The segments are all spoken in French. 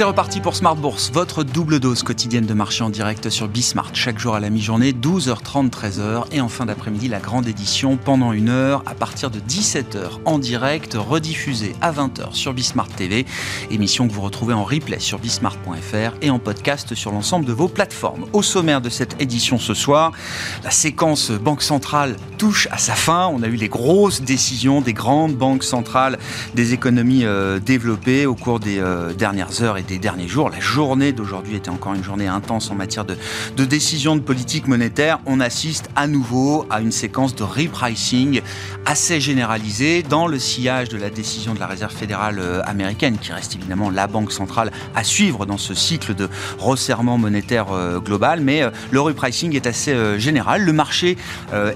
C'est reparti pour Smart Bourse, votre double dose quotidienne de marché en direct sur Bismart. Chaque jour à la mi-journée, 12h30, 13h. Et en fin d'après-midi, la grande édition pendant une heure à partir de 17h en direct, rediffusée à 20h sur Bismart TV. Émission que vous retrouvez en replay sur bismart.fr et en podcast sur l'ensemble de vos plateformes. Au sommaire de cette édition ce soir, la séquence Banque Centrale touche à sa fin. On a eu les grosses décisions des grandes banques centrales des économies euh, développées au cours des euh, dernières heures et des derniers jours. La journée d'aujourd'hui était encore une journée intense en matière de, de décision de politique monétaire. On assiste à nouveau à une séquence de repricing assez généralisée dans le sillage de la décision de la Réserve fédérale euh, américaine, qui reste évidemment la banque centrale à suivre dans ce cycle de resserrement monétaire euh, global. Mais euh, le repricing est assez général. Le marché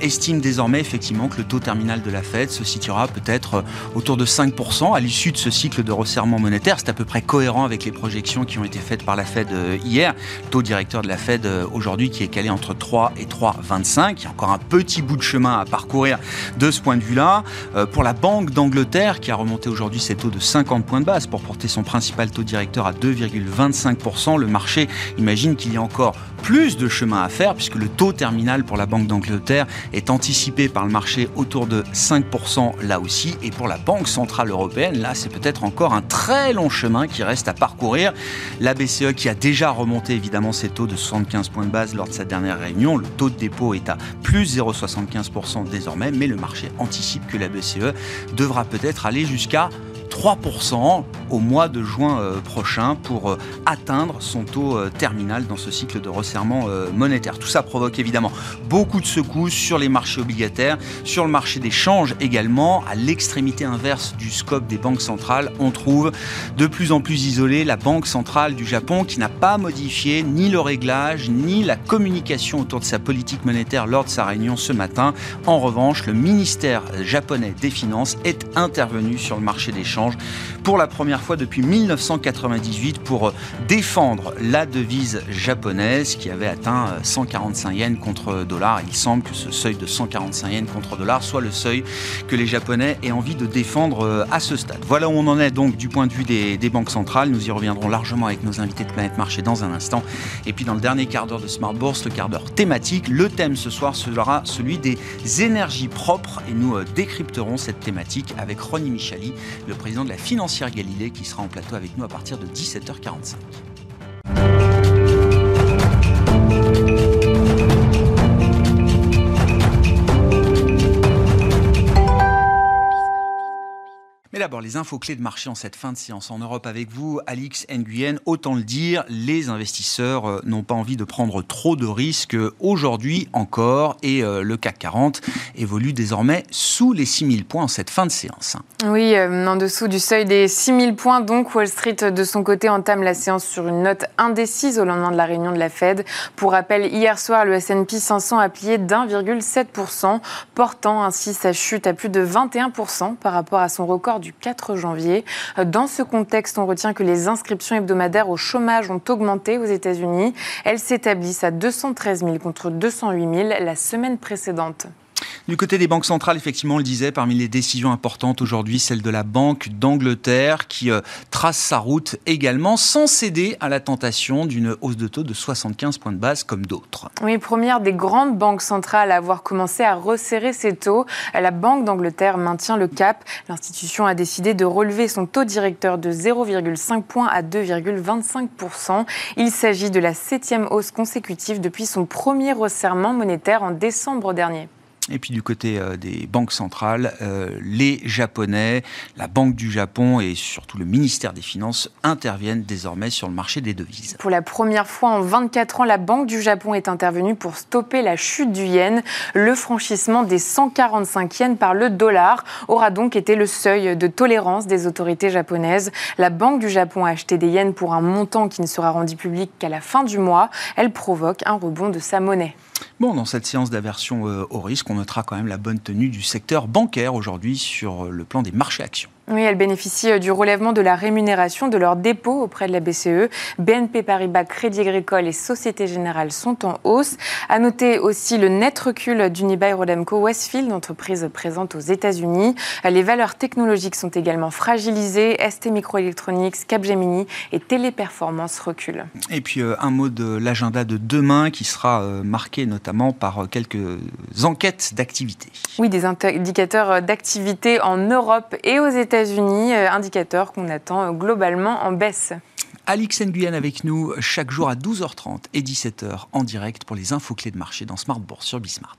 estime désormais effectivement que le taux terminal de la Fed se situera peut-être autour de 5% à l'issue de ce cycle de resserrement monétaire. C'est à peu près cohérent avec les projections qui ont été faites par la Fed euh, hier. Taux directeur de la Fed euh, aujourd'hui qui est calé entre 3 et 3,25. Il y a encore un petit bout de chemin à parcourir de ce point de vue-là. Euh, pour la Banque d'Angleterre qui a remonté aujourd'hui ses taux de 50 points de base pour porter son principal taux directeur à 2,25%, le marché imagine qu'il y a encore plus de chemin à faire puisque le taux terminal pour la Banque d'Angleterre est anticipé par le marché autour de 5% là aussi. Et pour la Banque Centrale Européenne, là, c'est peut-être encore un très long chemin qui reste à parcourir. La BCE qui a déjà remonté évidemment ses taux de 75 points de base lors de sa dernière réunion. Le taux de dépôt est à plus 0,75% désormais, mais le marché anticipe que la BCE devra peut-être aller jusqu'à 3% au mois de juin euh, prochain pour euh, atteindre son taux euh, terminal dans ce cycle de resserrement monétaire. Tout ça provoque évidemment beaucoup de secousses sur les marchés obligataires, sur le marché des changes également. À l'extrémité inverse du scope des banques centrales, on trouve de plus en plus isolé la Banque centrale du Japon qui n'a pas modifié ni le réglage ni la communication autour de sa politique monétaire lors de sa réunion ce matin. En revanche, le ministère japonais des Finances est intervenu sur le marché des changes pour la première fois depuis 1998 pour euh, défendre la devise japonaise qui avait atteint 145 euh, yens contre dollar. Il semble que ce seuil de 145 yens contre dollar soit le seuil que les Japonais aient envie de défendre euh, à ce stade. Voilà où on en est donc du point de vue des, banques centrales. Nous y reviendrons largement avec nos invités de Planète Marché dans un instant. Et puis dans le dernier quart d'heure de Smart Bourse, le quart d'heure thématique, le thème ce soir sera celui des énergies propres et nous décrypterons cette thématique avec Ronnie Michali, le de la financière Galilée qui sera en plateau avec nous à partir de 17h45. D'abord, les infos clés de marché en cette fin de séance en Europe avec vous, Alix Nguyen. Autant le dire, les investisseurs euh, n'ont pas envie de prendre trop de risques aujourd'hui encore et euh, le CAC 40 évolue désormais sous les 6000 points en cette fin de séance. Oui, euh, en dessous du seuil des 6000 points, donc Wall Street de son côté entame la séance sur une note indécise au lendemain de la réunion de la Fed. Pour rappel, hier soir, le S&P 500 a plié d'1,7%, portant ainsi sa chute à plus de 21% par rapport à son record du 4 janvier. Dans ce contexte, on retient que les inscriptions hebdomadaires au chômage ont augmenté aux États-Unis. Elles s'établissent à 213 000 contre 208 000 la semaine précédente. Du côté des banques centrales, effectivement, on le disait, parmi les décisions importantes aujourd'hui, celle de la Banque d'Angleterre qui euh, trace sa route également sans céder à la tentation d'une hausse de taux de 75 points de base comme d'autres. Oui, première des grandes banques centrales à avoir commencé à resserrer ses taux. La Banque d'Angleterre maintient le cap. L'institution a décidé de relever son taux directeur de 0,5 points à 2,25%. Il s'agit de la septième hausse consécutive depuis son premier resserrement monétaire en décembre dernier. Et puis du côté euh, des banques centrales, euh, les Japonais, la Banque du Japon et surtout le ministère des Finances interviennent désormais sur le marché des devises. Pour la première fois en 24 ans, la Banque du Japon est intervenue pour stopper la chute du yen. Le franchissement des 145 yens par le dollar aura donc été le seuil de tolérance des autorités japonaises. La Banque du Japon a acheté des yens pour un montant qui ne sera rendu public qu'à la fin du mois. Elle provoque un rebond de sa monnaie. Bon, dans cette séance d'aversion euh, au risque, on notera quand même la bonne tenue du secteur bancaire aujourd'hui sur le plan des marchés actions. Oui, elles bénéficient euh, du relèvement de la rémunération de leurs dépôts auprès de la BCE. BNP Paribas, Crédit Agricole et Société Générale sont en hausse. À noter aussi le net recul d'Unibail Rodamco Westfield, entreprise présente aux États-Unis. Les valeurs technologiques sont également fragilisées. ST Microelectronics, Capgemini et Téléperformance reculent. Et puis euh, un mot de l'agenda de demain qui sera euh, marqué notamment par quelques enquêtes d'activité. Oui, des indicateurs d'activité en Europe et aux États-Unis États-Unis, euh, indicateur qu'on attend euh, globalement en baisse. Alix Nguyen avec nous chaque jour à 12h30 et 17h en direct pour les infos clés de marché dans Smart Bourse sur Bismart.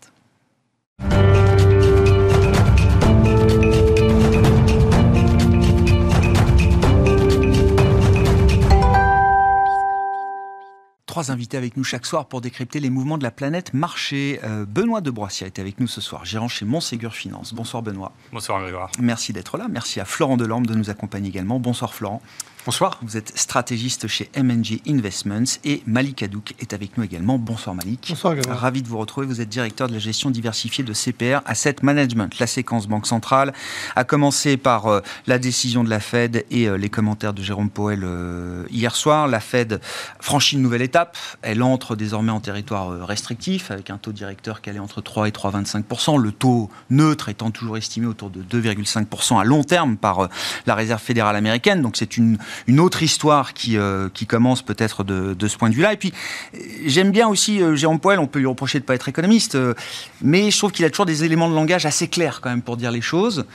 Trois invités avec nous chaque soir pour décrypter les mouvements de la planète marché. Euh, Benoît de Broissiat est avec nous ce soir, gérant chez Montségur Finance. Bonsoir Benoît. Bonsoir Grégoire. Merci d'être là. Merci à Florent Delorme de nous accompagner également. Bonsoir Florent. Bonsoir. Vous êtes stratégiste chez MNG Investments et Malik Hadouk est avec nous également. Bonsoir Malik. Bonsoir Ravi de vous retrouver. Vous êtes directeur de la gestion diversifiée de CPR Asset Management. La séquence Banque Centrale a commencé par euh, la décision de la Fed et euh, les commentaires de Jérôme Powell euh, hier soir. La Fed franchit une nouvelle étape. Elle entre désormais en territoire restrictif avec un taux directeur qui allait entre 3 et 3,25%. Le taux neutre étant toujours estimé autour de 2,5% à long terme par la Réserve fédérale américaine. Donc c'est une une autre histoire qui, euh, qui commence peut-être de, de, ce point de vue-là. Et puis, j'aime bien aussi euh, Jérôme Poel, on peut lui reprocher de ne pas être économiste, euh, mais je trouve qu'il a toujours des éléments de langage assez clairs quand même pour dire les choses.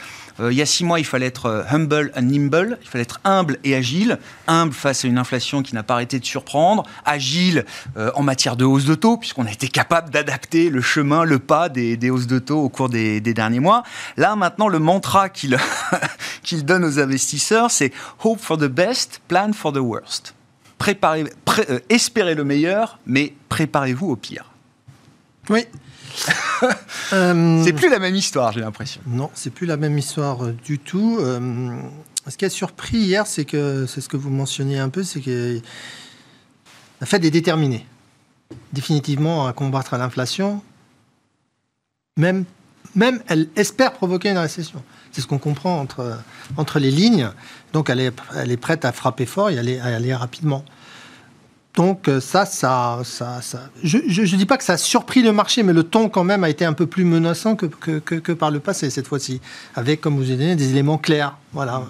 Il y a six mois, il fallait être humble and nimble, il fallait être humble et agile. Humble face à une inflation qui n'a pas arrêté de surprendre, agile en matière de hausse de taux, puisqu'on a été capable d'adapter le chemin, le pas des, hausses de taux au cours des, derniers mois. Là, maintenant, le mantra qu'il donne aux investisseurs, c'est Hope for the best plan for the worst. Préparez, euh, espérez le meilleur, mais préparez-vous au pire. Oui. Euh, c'est plus la même histoire, j'ai l'impression. Non, c'est plus la même histoire euh, du tout. ce qui a surpris hier, c'est que c'est ce que vous mentionniez un peu, c'est que la Fed est déterminée définitivement à combattre l'inflation. Même, même elle espère provoquer une récession. C'est ce qu'on comprend entre, entre les lignes. Donc elle est, elle est prête à frapper fort et à aller, à aller rapidement. Donc euh, ça, ça, ça, ça je ne dis pas que ça a surpris le marché, mais le ton quand même a été un peu plus menaçant que, par le passé cette fois-ci, avec, comme vous avez dit, des éléments clairs. Voilà,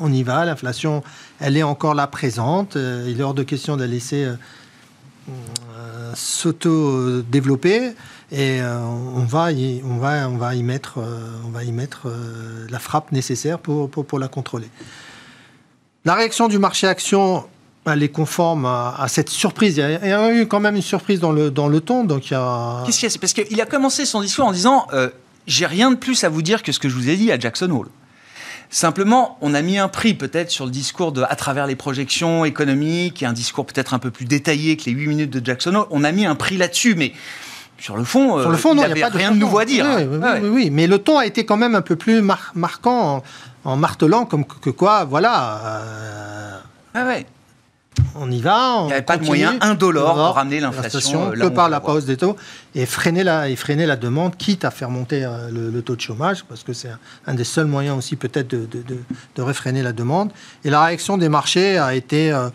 on y va, l'inflation, elle est encore là présente, euh, il est hors de question de la laisser euh, s'auto-développer. Et on, va y, mettre, la frappe nécessaire pour, pour, la contrôler. La réaction du marché action, elle est conforme à, cette surprise. Il y, a, eu quand même une surprise dans le, dans le ton. Donc il y a... Qu'est-ce qu'il y a? Parce qu'il a commencé son discours en disant J'ai rien de plus à vous dire que ce que je vous ai dit à Jackson Hole. Simplement, on a mis un prix peut-être sur le discours de, à travers les projections économiques et un discours peut-être un peu plus détaillé que les 8 minutes de Jackson Hole. On a mis un prix là-dessus, mais sur le fond, Sur le fond il n'y a, pas rien de, nouveau à dire. Oui, oui, mais le ton a été quand même un peu plus marquant en, martelant comme que, quoi, voilà. Euh, ah ouais. On y va. il n'y avait pas de moyen indolore pour ramener l'inflation que par la pause des taux et freiner la, et freiner la demande, quitte à faire monter euh, le, taux de chômage, parce que c'est un, des seuls moyens aussi peut-être de, de, de, de, réfréner la demande. Et la réaction des marchés a été euh,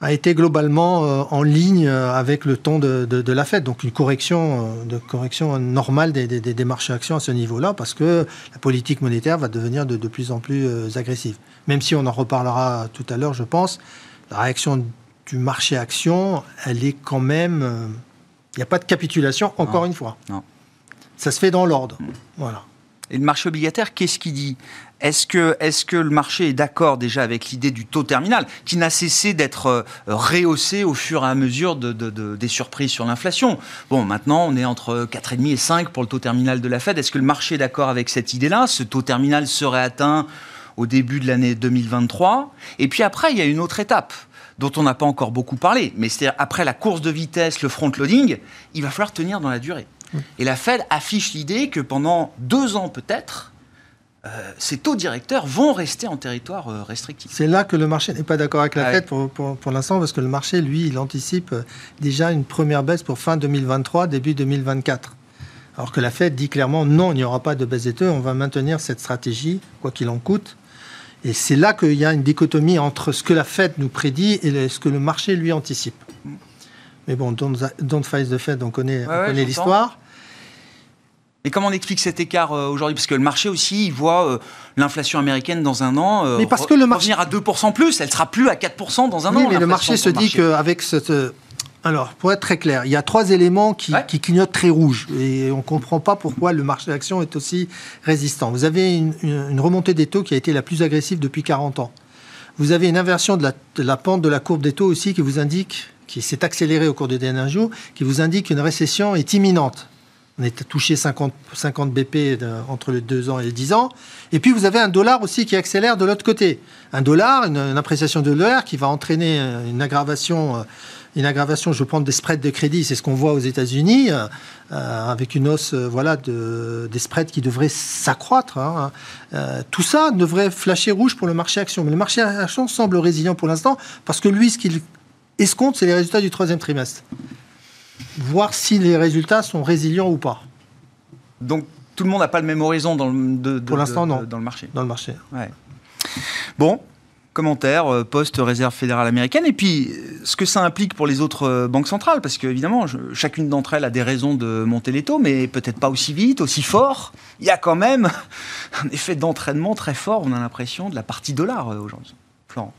a été globalement euh, en ligne euh, avec le ton de, de, la Fed. Donc une correction, euh, de correction normale des, des, des marchés actions à ce niveau-là, parce que la politique monétaire va devenir de, de, plus en plus agressive. Même si on en reparlera tout à l'heure, je pense, la réaction du marché action, elle est quand même... Il n'y a pas de capitulation, encore une fois. Non. Ça se fait dans l'ordre. Voilà. Et le marché obligataire, qu'est-ce qu'il dit? Est-ce que, est que le marché est d'accord déjà avec l'idée du taux terminal, qui n'a cessé d'être euh, rehaussé au fur et à mesure de, des surprises sur l'inflation? Bon, maintenant, on est entre 4,5 et 5 pour le taux terminal de la Fed. Est-ce que le marché est d'accord avec cette idée-là? Ce taux terminal serait atteint au début de l'année 2023. Et puis après, il y a une autre étape dont on n'a pas encore beaucoup parlé, mais c'est après la course de vitesse, le front-loading, il va falloir tenir dans la durée. Et la Fed affiche l'idée que pendant deux ans peut-être, euh, ces taux directeurs vont rester en territoire euh, restrictif. C'est là que le marché n'est pas d'accord avec la ah Fed pour, pour, l'instant, parce que le marché, lui, il anticipe euh, déjà une première baisse pour fin 2023, début 2024. Alors que la Fed dit clairement non, il n'y aura pas de baisse des taux, on va maintenir cette stratégie, quoi qu'il en coûte. Et c'est là qu'il y a une dichotomie entre ce que la Fed nous prédit et ce que le marché lui anticipe. Mais bon, don't, don't fight the Fed, on connaît, connaît l'histoire. Et comment on explique cet écart euh, aujourd'hui? Parce que le marché aussi, il voit euh, l'inflation américaine dans un an euh, mais parce que le marché... revenir à 2% plus, elle sera plus à 4% dans un an. Oui, mais le marché se dit qu'avec cette alors, pour être très clair, il y a trois éléments qui, clignotent très rouge et on ne comprend pas pourquoi le marché d'action est aussi résistant. Vous avez une, remontée des taux qui a été la plus agressive depuis 40 ans. Vous avez une inversion de la, pente de la courbe des taux aussi qui vous indique, qui s'est accélérée au cours des derniers jours, qui vous indique qu'une récession est imminente. On est touché 50, 50 BP entre les 2 ans et les 10 ans. Et puis vous avez un dollar aussi qui accélère de l'autre côté. Un dollar, une, appréciation de dollar qui va entraîner une aggravation euh, une aggravation, je prends des spreads de crédit, c'est ce qu'on voit aux États-Unis, euh, avec une hausse euh, voilà, de, des spreads qui devrait s'accroître. Hein. Euh, tout ça devrait flasher rouge pour le marché action. Mais le marché action semble résilient pour l'instant, parce que lui, ce qu'il escompte, c'est les résultats du troisième trimestre. Voir si les résultats sont résilients ou pas. Donc tout le monde n'a pas le même horizon dans le, de, pour l'instant, non. dans le marché. Dans le marché. Ouais. Bon, commentaire euh, post-réserve fédérale américaine, et puis ce que ça implique pour les autres euh, banques centrales, parce qu'évidemment, chacune d'entre elles a des raisons de monter les taux, mais peut-être pas aussi vite, aussi fort. Il y a quand même un effet d'entraînement très fort, on a l'impression, de la partie dollar euh, aujourd'hui. Florent.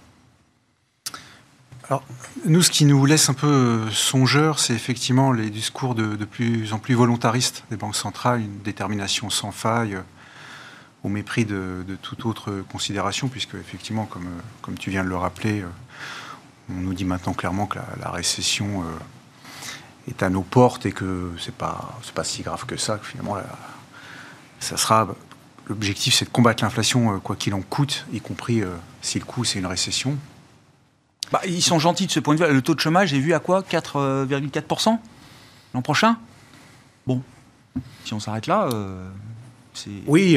Alors, nous, ce qui nous laisse un peu songeurs, c'est effectivement les discours de, de, plus en plus volontaristes des banques centrales, une détermination sans faille, au mépris de, toute autre considération, puisque effectivement, comme, euh, comme tu viens de le rappeler, euh, on nous dit maintenant clairement que la, récession euh, est à nos portes et que c'est pas pas si grave que ça. Que finalement, ça sera l'objectif, c'est de combattre l'inflation quoi qu'il en coûte, y compris si le coût c'est une récession. Bah, ils sont gentils de ce point de vue. Le taux de chômage est vu à quoi? 4,4% l'an prochain? Bon, si on s'arrête là,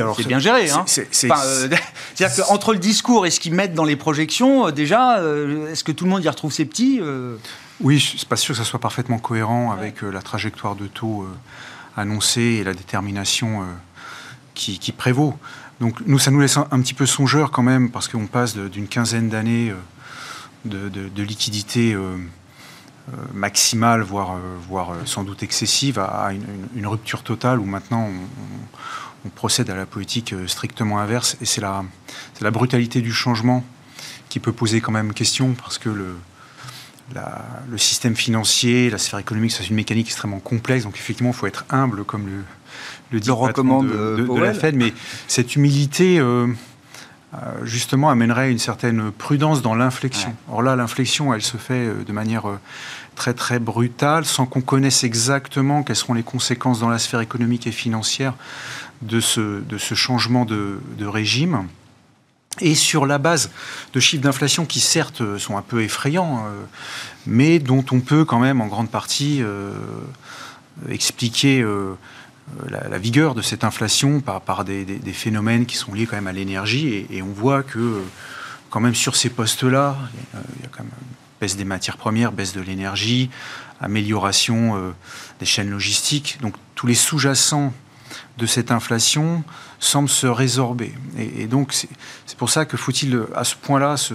alors c'est bien géré. Hein. Euh, c'est-à-dire qu'entre le discours et ce qu'ils mettent dans les projections, euh, déjà, euh, est-ce que tout le monde y retrouve ses petits Oui, je ne suis pas sûr que ça soit parfaitement cohérent avec la trajectoire de taux annoncée et la détermination qui, prévaut. Donc nous, ça nous laisse un, petit peu songeur quand même, parce qu'on passe d'une quinzaine d'années de, liquidité maximale, voire, voire sans doute excessive, à, une, rupture totale où maintenant on on procède à la politique euh, strictement inverse. Et c'est la, la brutalité du changement qui peut poser quand même question, parce que le, le système financier, la sphère économique, c'est une mécanique extrêmement complexe. Donc effectivement, il faut être humble, comme le, le dit recommande de, de, la Fed. Mais cette humilité, euh, euh, justement, amènerait une certaine prudence dans l'inflexion. Or là, l'inflexion, elle se fait de manière très très brutale, sans qu'on connaisse exactement quelles seront les conséquences dans la sphère économique et financière de ce, de ce changement de, régime. Et sur la base de chiffres d'inflation qui certes sont un peu effrayants, euh, mais dont on peut quand même en grande partie euh, expliquer euh, la, vigueur de cette inflation par, des, phénomènes qui sont liés quand même à l'énergie. Et, on voit que quand même sur ces postes-là, il y a quand même baisse des matières premières, baisse de l'énergie, amélioration des chaînes logistiques. Donc tous les sous-jacents de cette inflation semble se résorber. Et, donc, c'est pour ça que faut-il, à ce point-là, se,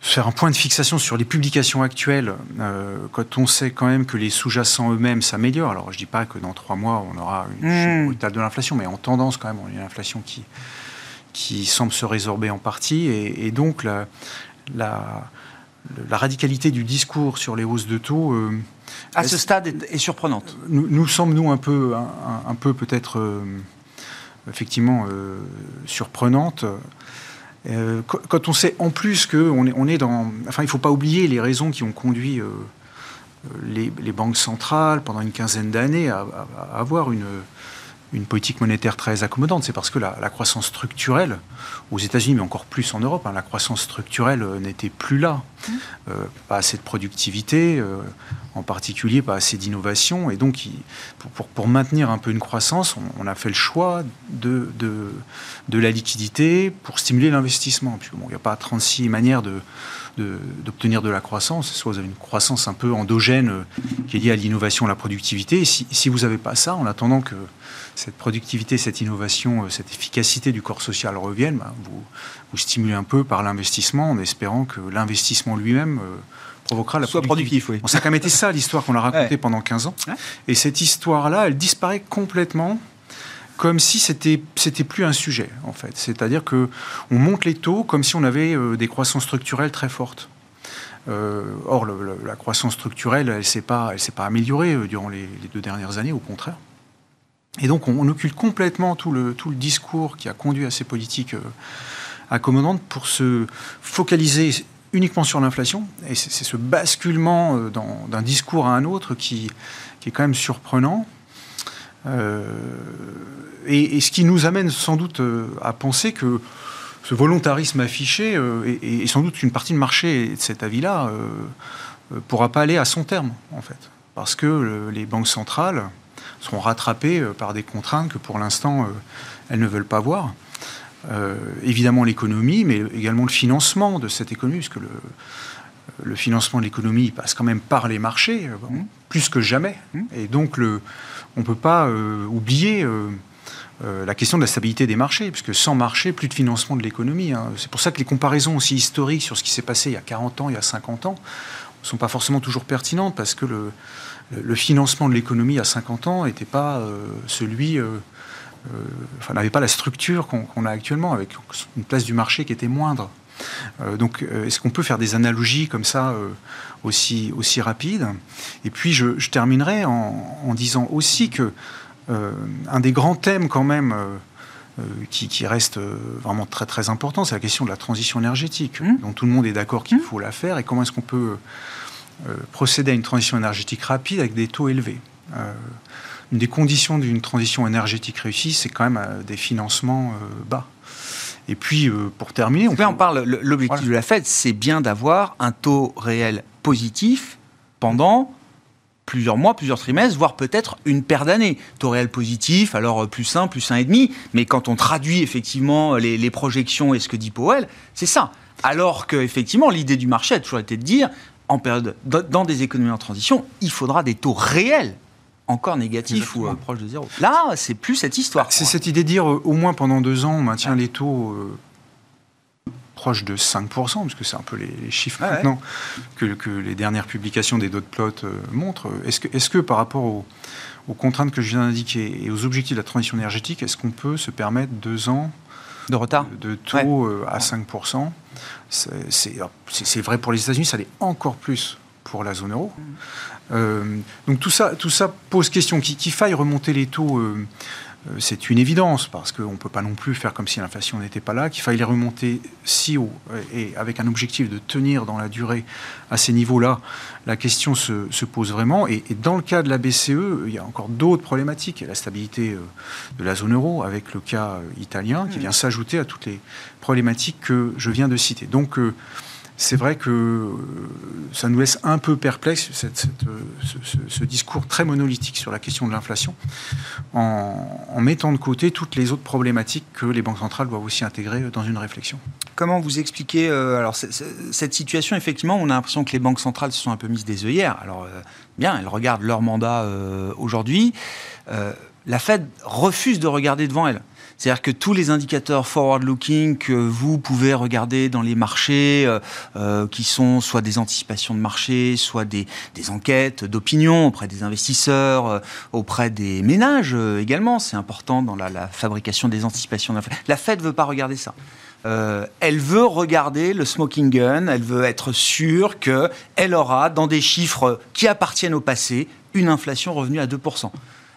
faire un point de fixation sur les publications actuelles, euh, quand on sait quand même que les sous-jacents eux-mêmes s'améliorent. Alors, je ne dis pas que dans trois mois, on aura une chute hmm. brutale de l'inflation, mais en tendance, quand même, on a une inflation qui, qui semble se résorber en partie. Et, donc, la, la, radicalité du discours sur les hausses de taux... Euh, à ce stade est, surprenante. Nous, nous, sommes, nous, un peu, un, peu peut-être, euh, effectivement, surprenante. Euh, quand on sait en plus qu'on est, on est dans... Enfin, il ne faut pas oublier les raisons qui ont conduit les, banques centrales pendant une quinzaine d'années à, avoir une, une politique monétaire très accommodante. C'est parce que la, croissance structurelle, aux États-Unis, mais encore plus en Europe, hein, la croissance structurelle euh, n'était plus là. Mmh. Euh, pas assez de productivité, euh, en particulier pas assez d'innovation. Et donc, pour, pour, maintenir un peu une croissance, on, a fait le choix de, de, de la liquidité pour stimuler l'investissement. Bon, il n'y a pas 36 manières de d'obtenir de, la croissance. Soit vous avez une croissance un peu endogène qui est liée à l'innovation, à la productivité. Et si, si vous n'avez pas ça, en attendant que cette productivité, cette innovation, euh, cette efficacité du corps social reviennent, bah, vous, vous stimulez un peu par l'investissement en espérant que l'investissement lui-même euh, provoquera la Soit productif, oui. On ça quand même été ça l'histoire qu'on a racontée pendant 15 ans. Et cette histoire-là, elle disparaît complètement comme si c'était c'était plus un sujet en fait. C'est-à-dire que on monte les taux comme si on avait euh, des croissances structurelles très fortes. or, la croissance structurelle, elle s'est pas elle s'est pas améliorée durant les, deux dernières années, au contraire. Et donc on, occulte complètement tout le, tout le discours qui a conduit à ces politiques euh, accommodantes pour se focaliser uniquement sur l'inflation. Et c'est ce basculement euh, d'un discours à un autre qui, qui, est quand même surprenant. Euh, et, ce qui nous amène sans doute à penser que ce volontarisme affiché et, sans doute une partie de marché de cet avis-là ne pourra pas aller à son terme, en fait. Parce que les banques centrales sont rattrapées euh, par des contraintes que pour l'instant, euh, elles ne veulent pas voir. Euh, évidemment l'économie, mais également le financement de cette économie, puisque le, le financement de l'économie passe quand même par les marchés, mmh. plus que jamais. Mmh. Et donc, le, on ne peut pas oublier la question de la stabilité des marchés, puisque sans marché, plus de financement de l'économie. Hein. C'est pour ça que les comparaisons aussi historiques sur ce qui s'est passé il y a 40 ans, il y a 50 ans, ne sont pas forcément toujours pertinentes, parce que le, financement de l'économie à 50 ans n'était pas euh, celui, euh, euh, n'avait pas la structure qu'on a actuellement, avec une place du marché qui était moindre. Donc, est-ce qu'on peut faire des analogies comme ça aussi, aussi rapides? Et puis, je, terminerai en, disant aussi que un des grands thèmes quand même qui, qui, reste vraiment très très important, c'est la question de la transition énergétique, mmh. dont tout le monde est d'accord qu'il mmh. faut la faire, et comment est-ce qu'on peut euh, procéder à une transition énergétique rapide avec des taux élevés? Euh, une des conditions d'une transition énergétique réussie, c'est quand même euh, des financements bas. Et puis, pour terminer... On, on parle, l'objectif de la Fed, c'est bien d'avoir un taux réel positif pendant plusieurs mois, plusieurs trimestres, voire peut-être une paire d'années. Taux réel positif, alors plus 1, plus 1,5, mais quand on traduit effectivement les, les projections et ce que dit Powell, c'est ça. Alors que effectivement, l'idée du marché a toujours été de dire, en période, dans des économies en transition, il faudra des taux réels encore négatifs ou euh, proches de zéro. Là, c'est plus cette histoire. C'est cette idée de dire euh, au moins pendant deux ans, on maintient les taux euh, proches de 5%, parce que c'est un peu les, chiffres maintenant que, les dernières publications des dot plots montrent. Est-ce que, est que, par rapport aux, contraintes que je viens d'indiquer et aux objectifs de la transition énergétique, est-ce qu'on peut se permettre deux ans de retard de, taux à 5% c'est vrai pour les États-Unis, ça l'est encore plus pour la zone euro. Euh, donc tout ça, tout ça pose question. Qu'il faille remonter les taux euh, euh, c'est une évidence, parce qu'on ne peut pas non plus faire comme si l'inflation n'était pas là, qu'il fallait les remonter si haut, et avec un objectif de tenir dans la durée à ces niveaux-là, la question se, pose vraiment. Et, dans le cas de la BCE, il y a encore d'autres problématiques. Il y a la stabilité de la zone euro, avec le cas italien, qui mmh. vient s'ajouter à toutes les problématiques que je viens de citer. Donc, c'est vrai que euh, ça nous laisse un peu perplexe, euh, ce, discours très monolithique sur la question de l'inflation, en, mettant de côté toutes les autres problématiques que les banques centrales doivent aussi intégrer dans une réflexion. Comment vous expliquez euh, alors cette situation Effectivement, on a l'impression que les banques centrales se sont un peu mises des œillères. Alors, bien, elles regardent leur mandat aujourd'hui. la Fed refuse de regarder devant elle. C'est-à-dire que tous les indicateurs forward-looking que vous pouvez regarder dans les marchés, euh, euh, qui sont soit des anticipations de marché, soit des, enquêtes d'opinion auprès des investisseurs, euh, auprès des ménages également, c'est important dans la, fabrication des anticipations d'inflation. La Fed ne veut pas regarder ça. elle veut regarder le smoking gun, elle veut être sûre qu'elle aura, dans des chiffres qui appartiennent au passé, une inflation revenue à 2%.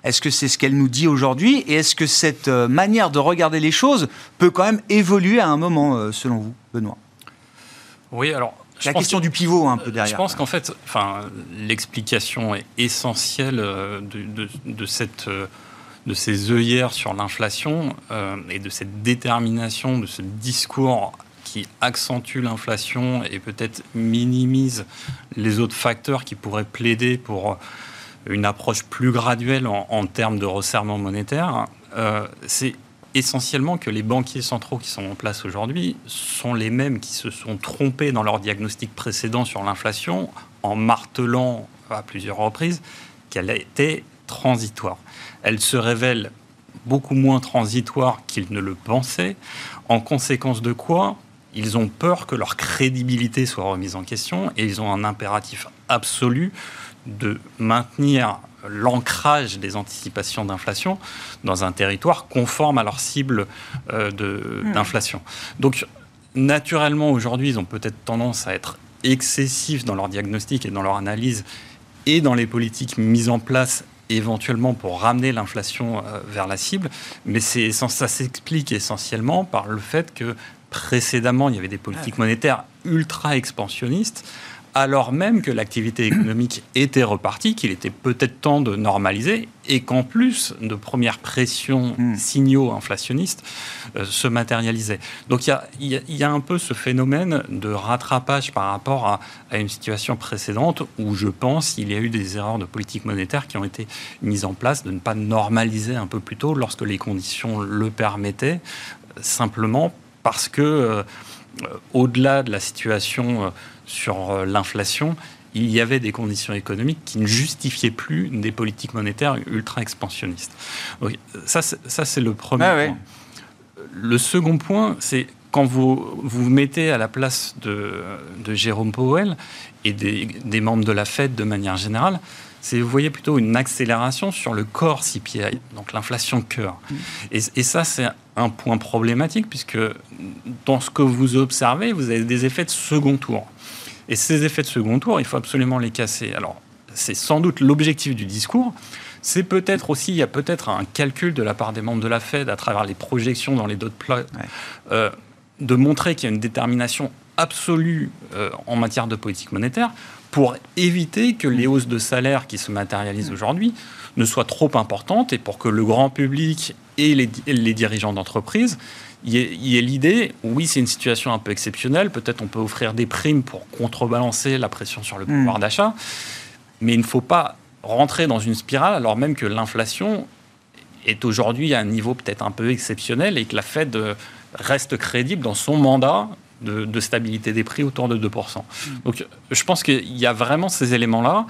Est-ce que c'est ce qu'elle nous dit aujourd'hui Et est-ce que cette euh, manière de regarder les choses peut quand même évoluer à un moment, euh, selon vous, Benoît? Oui, alors. La question du pivot, un peu derrière. Je pense qu'en fait, enfin, l'explication est essentielle euh, de, cette de ces œillères sur l'inflation euh, et de cette détermination, de ce discours qui accentue l'inflation et peut-être minimise les autres facteurs qui pourraient plaider pour une approche plus graduelle en, termes de resserrement monétaire, euh, c'est essentiellement que les banquiers centraux qui sont en place aujourd'hui sont les mêmes qui se sont trompés dans leur diagnostic précédent sur l'inflation en martelant à plusieurs reprises qu'elle était transitoire. Elle se révèle beaucoup moins transitoire qu'ils ne le pensaient, en conséquence de quoi ils ont peur que leur crédibilité soit remise en question et ils ont un impératif absolu de maintenir l'ancrage des anticipations d'inflation dans un territoire conforme à leur cible euh, hmm. d'inflation. Donc, naturellement, aujourd'hui, ils ont peut-être tendance à être excessifs dans leur diagnostic et dans leur analyse et dans les politiques mises en place éventuellement pour ramener l'inflation euh, vers la cible, mais ça s'explique essentiellement par le fait que précédemment, il y avait des politiques monétaires ultra expansionnistes alors même que l'activité économique était repartie, qu'il était peut-être temps de normaliser, et qu'en plus de premières pressions, hmm. signaux inflationnistes euh, se matérialisaient. Donc il y, a, un peu ce phénomène de rattrapage par rapport à, à une situation précédente où je pense qu'il y a eu des erreurs de politique monétaire qui ont été mises en place, de ne pas normaliser un peu plus tôt lorsque les conditions le permettaient, simplement parce que... Euh, au-delà de la situation euh, sur euh, l'inflation, il y avait des conditions économiques qui ne justifiaient plus des politiques monétaires ultra expansionnistes. ça, c'est le premier ah point. Le second point, c'est quand vous vous mettez à la place de, Jérôme Powell et des, membres de la Fed de manière générale, c'est vous voyez plutôt une accélération sur le core CPI, donc l'inflation cœur. Mm. Et, et, ça, c'est un point problématique puisque dans ce que vous observez, vous avez des effets de second tour. Et ces effets de second tour, il faut absolument les casser. Alors, c'est sans doute l'objectif du discours. C'est peut-être aussi, il y a peut-être un calcul de la part des membres de la Fed à travers les projections dans les dot plots, euh, de montrer qu'il y a une détermination absolue euh, en matière de politique monétaire pour éviter que les hausses de salaire qui se matérialisent aujourd'hui ne soient trop importantes et pour que le grand public et les, les dirigeants d'entreprise il y ait l'idée, oui, c'est une situation un peu exceptionnelle, peut-être on peut offrir des primes pour contrebalancer la pression sur le hmm. pouvoir d'achat, mais il ne faut pas rentrer dans une spirale alors même que l'inflation est aujourd'hui à un niveau peut-être un peu exceptionnel et que la Fed euh, reste crédible dans son mandat de, stabilité des prix autour de 2%. Hmm. Donc je pense qu'il y a vraiment ces éléments-là.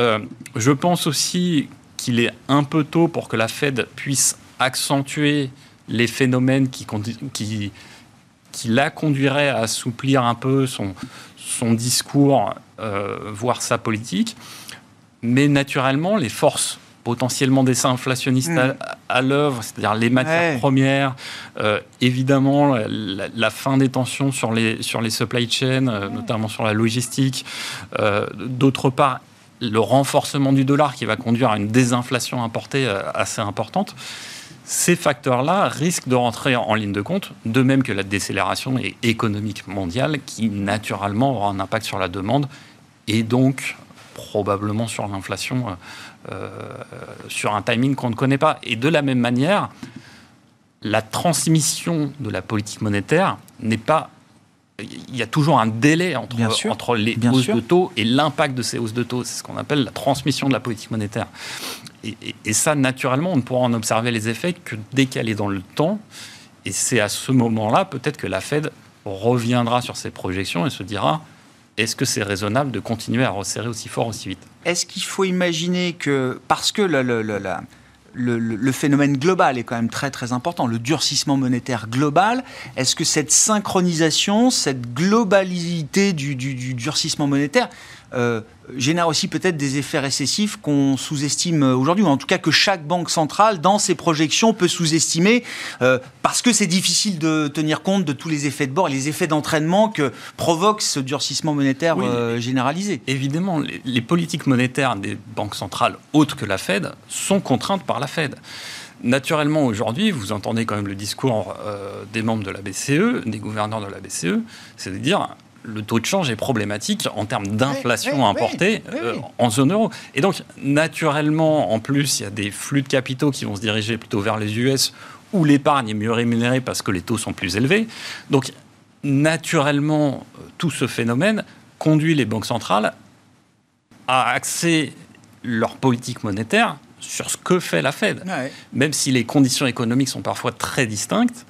Euh, je pense aussi qu'il est un peu tôt pour que la Fed puisse accentuer les phénomènes qui, qui, qui la conduiraient à assouplir un peu son, son discours, euh, voire sa politique. Mais naturellement, les forces potentiellement des inflationnistes mm. à, l'œuvre, c'est-à-dire les matières premières, euh, évidemment la, fin des tensions sur les, sur les supply chains, euh, notamment sur la logistique, d'autre part le renforcement du dollar qui va conduire à une désinflation importée assez importante ces facteurs-là risquent de rentrer en ligne de compte, de même que la décélération économique mondiale qui naturellement aura un impact sur la demande et donc probablement sur l'inflation euh, euh, sur un timing qu'on ne connaît pas. Et de la même manière, la transmission de la politique monétaire n'est pas il y a toujours un délai entre, entre les hausses de taux et l'impact de ces hausses de taux. C'est ce qu'on appelle la transmission de la politique monétaire. Et, ça, naturellement, on ne pourra en observer les effets que décalés dans le temps. Et c'est à ce moment-là, peut-être que la Fed reviendra sur ses projections et se dira est-ce que c'est raisonnable de continuer à resserrer aussi fort, aussi vite? Est-ce qu'il faut imaginer que, parce que le, phénomène global est quand même très très important, le durcissement monétaire global. Est-ce que cette synchronisation, cette globalité du, durcissement monétaire euh, génère aussi peut-être des effets récessifs qu'on sous-estime aujourd'hui, ou en tout cas que chaque banque centrale, dans ses projections, peut sous-estimer, euh, parce que c'est difficile de tenir compte de tous les effets de bord, les effets d'entraînement que provoque ce durcissement monétaire euh, généralisé. Évidemment, les, politiques monétaires des banques centrales autres que la Fed sont contraintes par la Fed. Naturellement, aujourd'hui, vous entendez quand même le discours des membres de la BCE, des gouverneurs de la BCE, c'est de dire le taux de change est problématique en termes d'inflation importée euh, en zone euro. Et donc, naturellement, en plus, il y a des flux de capitaux qui vont se diriger plutôt vers les US où l'épargne est mieux rémunérée parce que les taux sont plus élevés. Donc, naturellement, tout ce phénomène conduit les banques centrales à axer leur politique monétaire sur ce que fait la Fed. Même si les conditions économiques sont parfois très distinctes,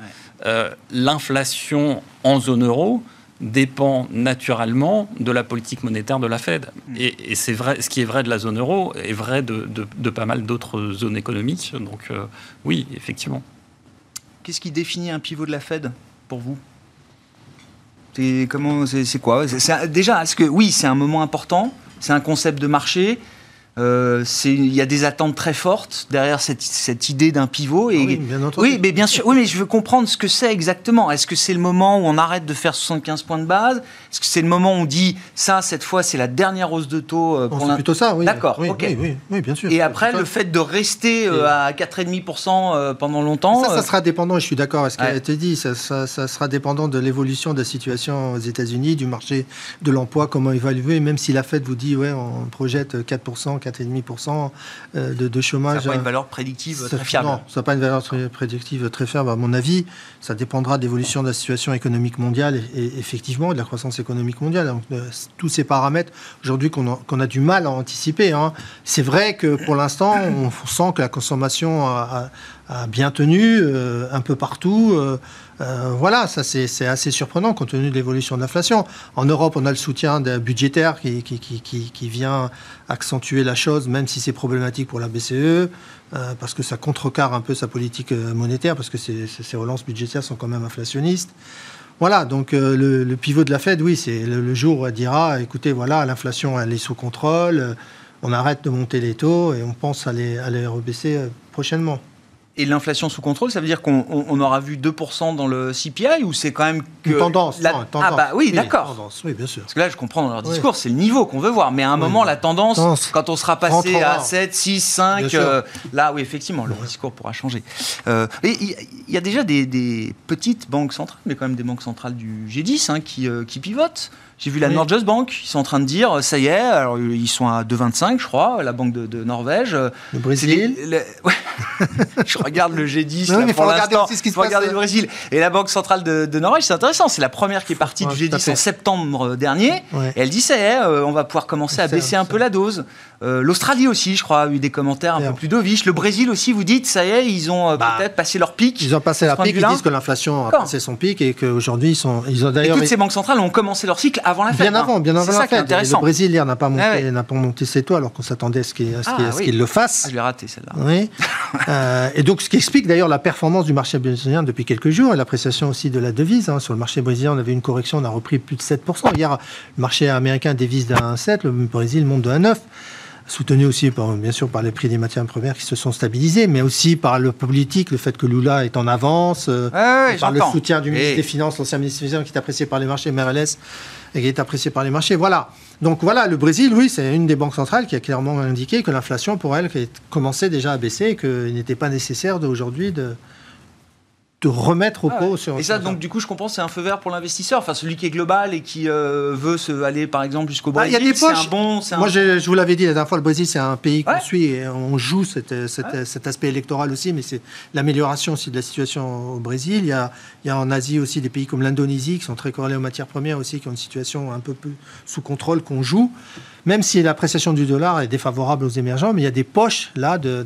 euh, l'inflation en zone euro dépend naturellement de la politique monétaire de la Fed. Hmm. Et, c'est vrai, ce qui est vrai de la zone euro est vrai de, pas mal d'autres zones économiques. Donc euh, oui, effectivement. Qu'est-ce qui définit un pivot de la Fed pour vous? C'est comment c'est quoi? Déjà, est-ce que oui, c'est un moment important, c'est un concept de marché? Euh, il y a des attentes très fortes derrière cette, cette idée d'un pivot. Et, ah oui, bien entendu. oui, mais bien sûr. Oui, mais je veux comprendre ce que c'est exactement. Est-ce que c'est le moment où on arrête de faire 75 points de base? Est-ce que c'est le moment où on dit ça, cette fois, c'est la dernière hausse de taux euh, C'est plutôt ça, oui. D'accord. Oui, oui, oui, bien sûr. Et après, le fait de rester euh, à 4,5% pendant longtemps. Ça, ça sera dépendant. Je suis d'accord avec ce qu'elle te dit. Ça, ça, ça, sera dépendant de l'évolution de la situation aux États-Unis, du marché de l'emploi, comment évaluer. Même si la Fed vous dit, ouais, on projette 4%, 4,5% euh, de, de, chômage. Ça n'a pas une valeur prédictive très fiable. Non, ça n'a pas une valeur prédictive très fiable, à mon avis. Ça dépendra de l'évolution de la situation économique mondiale et, effectivement de la croissance économique mondiale. Donc, euh, tous ces paramètres, aujourd'hui, qu'on a, a, du mal à anticiper. Hein. C'est vrai que pour l'instant, on sent que la consommation a, a bien tenu euh, un peu partout. Euh, euh, voilà, ça c'est assez surprenant compte tenu de l'évolution de l'inflation. En Europe, on a le soutien budgétaire qui, qui, qui, qui, vient accentuer la chose, même si c'est problématique pour la BCE, parce que ça contrecarre un peu sa politique monétaire, parce que ces, ces, relances budgétaires sont quand même inflationnistes. Voilà, donc le, pivot de la Fed, oui, c'est le, jour où elle dira, écoutez, voilà, l'inflation, elle est sous contrôle, on arrête de monter les taux et on pense à les rebaisser prochainement. Et l'inflation sous contrôle, ça veut dire qu'on aura vu 2% dans le CPI ou c'est quand même que. Une tendance, tendance. Ah, bah oui, d'accord. Oui, bien sûr. Parce que là, je comprends dans leur discours, c'est le niveau qu'on veut voir. Mais à un moment, la tendance, quand on sera passé à 7, 6, 5, là, oui, effectivement, le discours pourra changer. Euh, il y, a déjà des, petites banques centrales, mais quand même des banques centrales du G10 hein, qui, euh, qui pivotent. J'ai vu la oui. Norges Bank, ils sont en train de dire, ça y est, alors ils sont à 2,25 je crois, la banque de, Norvège. Le Brésil Je regarde le G10 là, pour l'instant. Il faut regarder le Brésil. Et la Banque centrale de, Norvège, c'est intéressant, c'est la première qui est partie du G10 en septembre dernier. Et elle dit, ça y est, euh, on va pouvoir commencer à baisser un peu la dose. Euh, L'Australie aussi, je crois, a eu des commentaires un peu plus dovish. Le Brésil aussi, vous dites, ça y est, ils ont euh, bah, peut-être passé leur pic. Ils ont passé leur pic, ils disent que l'inflation a passé son pic et qu'aujourd'hui, ils, sont, ils ont d'ailleurs... toutes ces banques centrales ont commencé leur cycle avant la fête. Bien avant, bien avant la fête. Le Brésil, hier, n'a pas, monté, ah n'a pas monté ses taux alors qu'on s'attendait à ce qu'il ah le fasse. Ah, je l'ai raté, celle-là. Oui. euh, et donc, ce qui explique d'ailleurs la performance du marché brésilien depuis quelques jours et l'appréciation aussi de la devise. Hein. Sur le marché brésilien, on avait une correction, on a repris plus de 7%. Hier, le marché américain devise d'un 1,7, le Brésil monte de 1,9 soutenu aussi par, bien sûr par les prix des matières premières qui se sont stabilisés, mais aussi par le politique, le fait que Lula est en avance, euh, par le soutien du ministre des Finances, l'ancien ministre des Finances qui est apprécié par les marchés, MRLS, et qui est apprécié par les marchés. Voilà. Donc voilà, le Brésil, oui, c'est une des banques centrales qui a clairement indiqué que l'inflation, pour elle, commençait déjà à baisser et qu'il n'était pas nécessaire d'aujourd'hui de, de remettre au ah pot sur. Et ça, donc, du coup, je comprends, c'est un feu vert pour l'investisseur. Enfin, celui qui est global et qui euh, veut se aller, par exemple, jusqu'au Brésil. Il y a des poches. Un bon, Moi, je, vous l'avais dit la dernière fois, le Brésil, c'est un pays qu'on suit et on joue cet, cet, aspect électoral aussi, mais c'est l'amélioration aussi de la situation au Brésil. Il y, a, il y a en Asie aussi des pays comme l'Indonésie qui sont très corrélés aux matières premières aussi, qui ont une situation un peu plus sous contrôle qu'on joue même si l'appréciation du dollar est défavorable aux émergents, mais il y a des poches là de,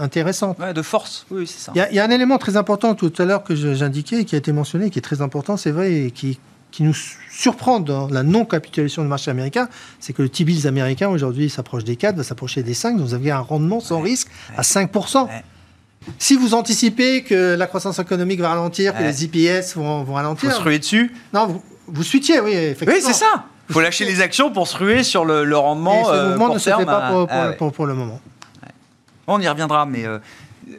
intéressantes. de force, oui, c'est ça. Il y, a, un élément très important tout à l'heure que j'indiquais, qui a été mentionné, qui est très important, c'est vrai, et qui, qui nous surprend dans la non-capitalisation du marché américain, c'est que le T-bills américain aujourd'hui s'approche des 4, va s'approcher des 5, donc vous avez un rendement sans risque à 5%. Si vous anticipez que la croissance économique va ralentir, que les IPS vont, vont ralentir. Vous se ruez dessus Non, vous, vous switchiez, oui, effectivement. Oui, c'est ça faut lâcher les actions pour se ruer sur le, rendement. Et ce euh, mouvement ne se fait pas ah pour, le moment. On y reviendra, mais euh,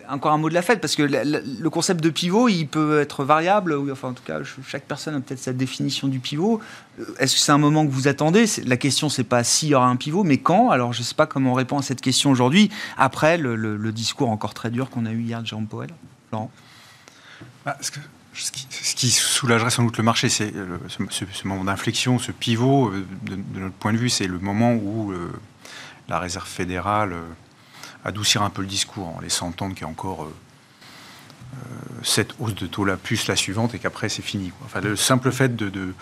encore un mot de la fête, parce que le, concept de pivot, il peut être variable. Enfin, en tout cas, chaque personne a peut-être sa définition du pivot. Euh, est-ce que c'est un moment que vous attendez? La question, c'est pas s'il y aura un pivot, mais quand? Alors, je ne sais pas comment on répond à cette question aujourd'hui, après le, discours encore très dur qu'on a eu hier de Jean Powell. Laurent? Bah, ce qui, soulagerait sans doute le marché, c'est ce, moment d'inflexion, ce pivot, de, notre point de vue, c'est le moment où la Réserve fédérale adoucir un peu le discours en laissant entendre qu'il y a encore cette hausse de taux-là, plus la suivante, et qu'après c'est fini. Enfin, le simple fait de,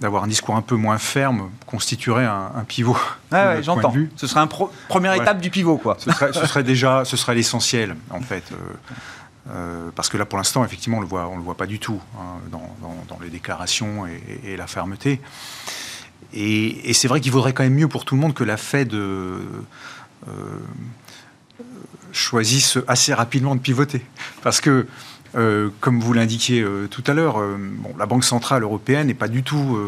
d'avoir un discours un peu moins ferme constituerait un, pivot. Ah ouais, j'entends. Ce serait une première étape du pivot, quoi. Ce serait, déjà, ce serait l'essentiel, en fait. Euh, euh, parce que là, pour l'instant, effectivement, on le voit, on le voit pas du tout hein, dans, les déclarations et, la fermeté. Et, c'est vrai qu'il vaudrait quand même mieux pour tout le monde que la Fed euh, choisissent assez rapidement de pivoter. Parce que, euh, comme vous l'indiquiez euh, tout à l'heure, euh, la Banque Centrale Européenne n'est pas du tout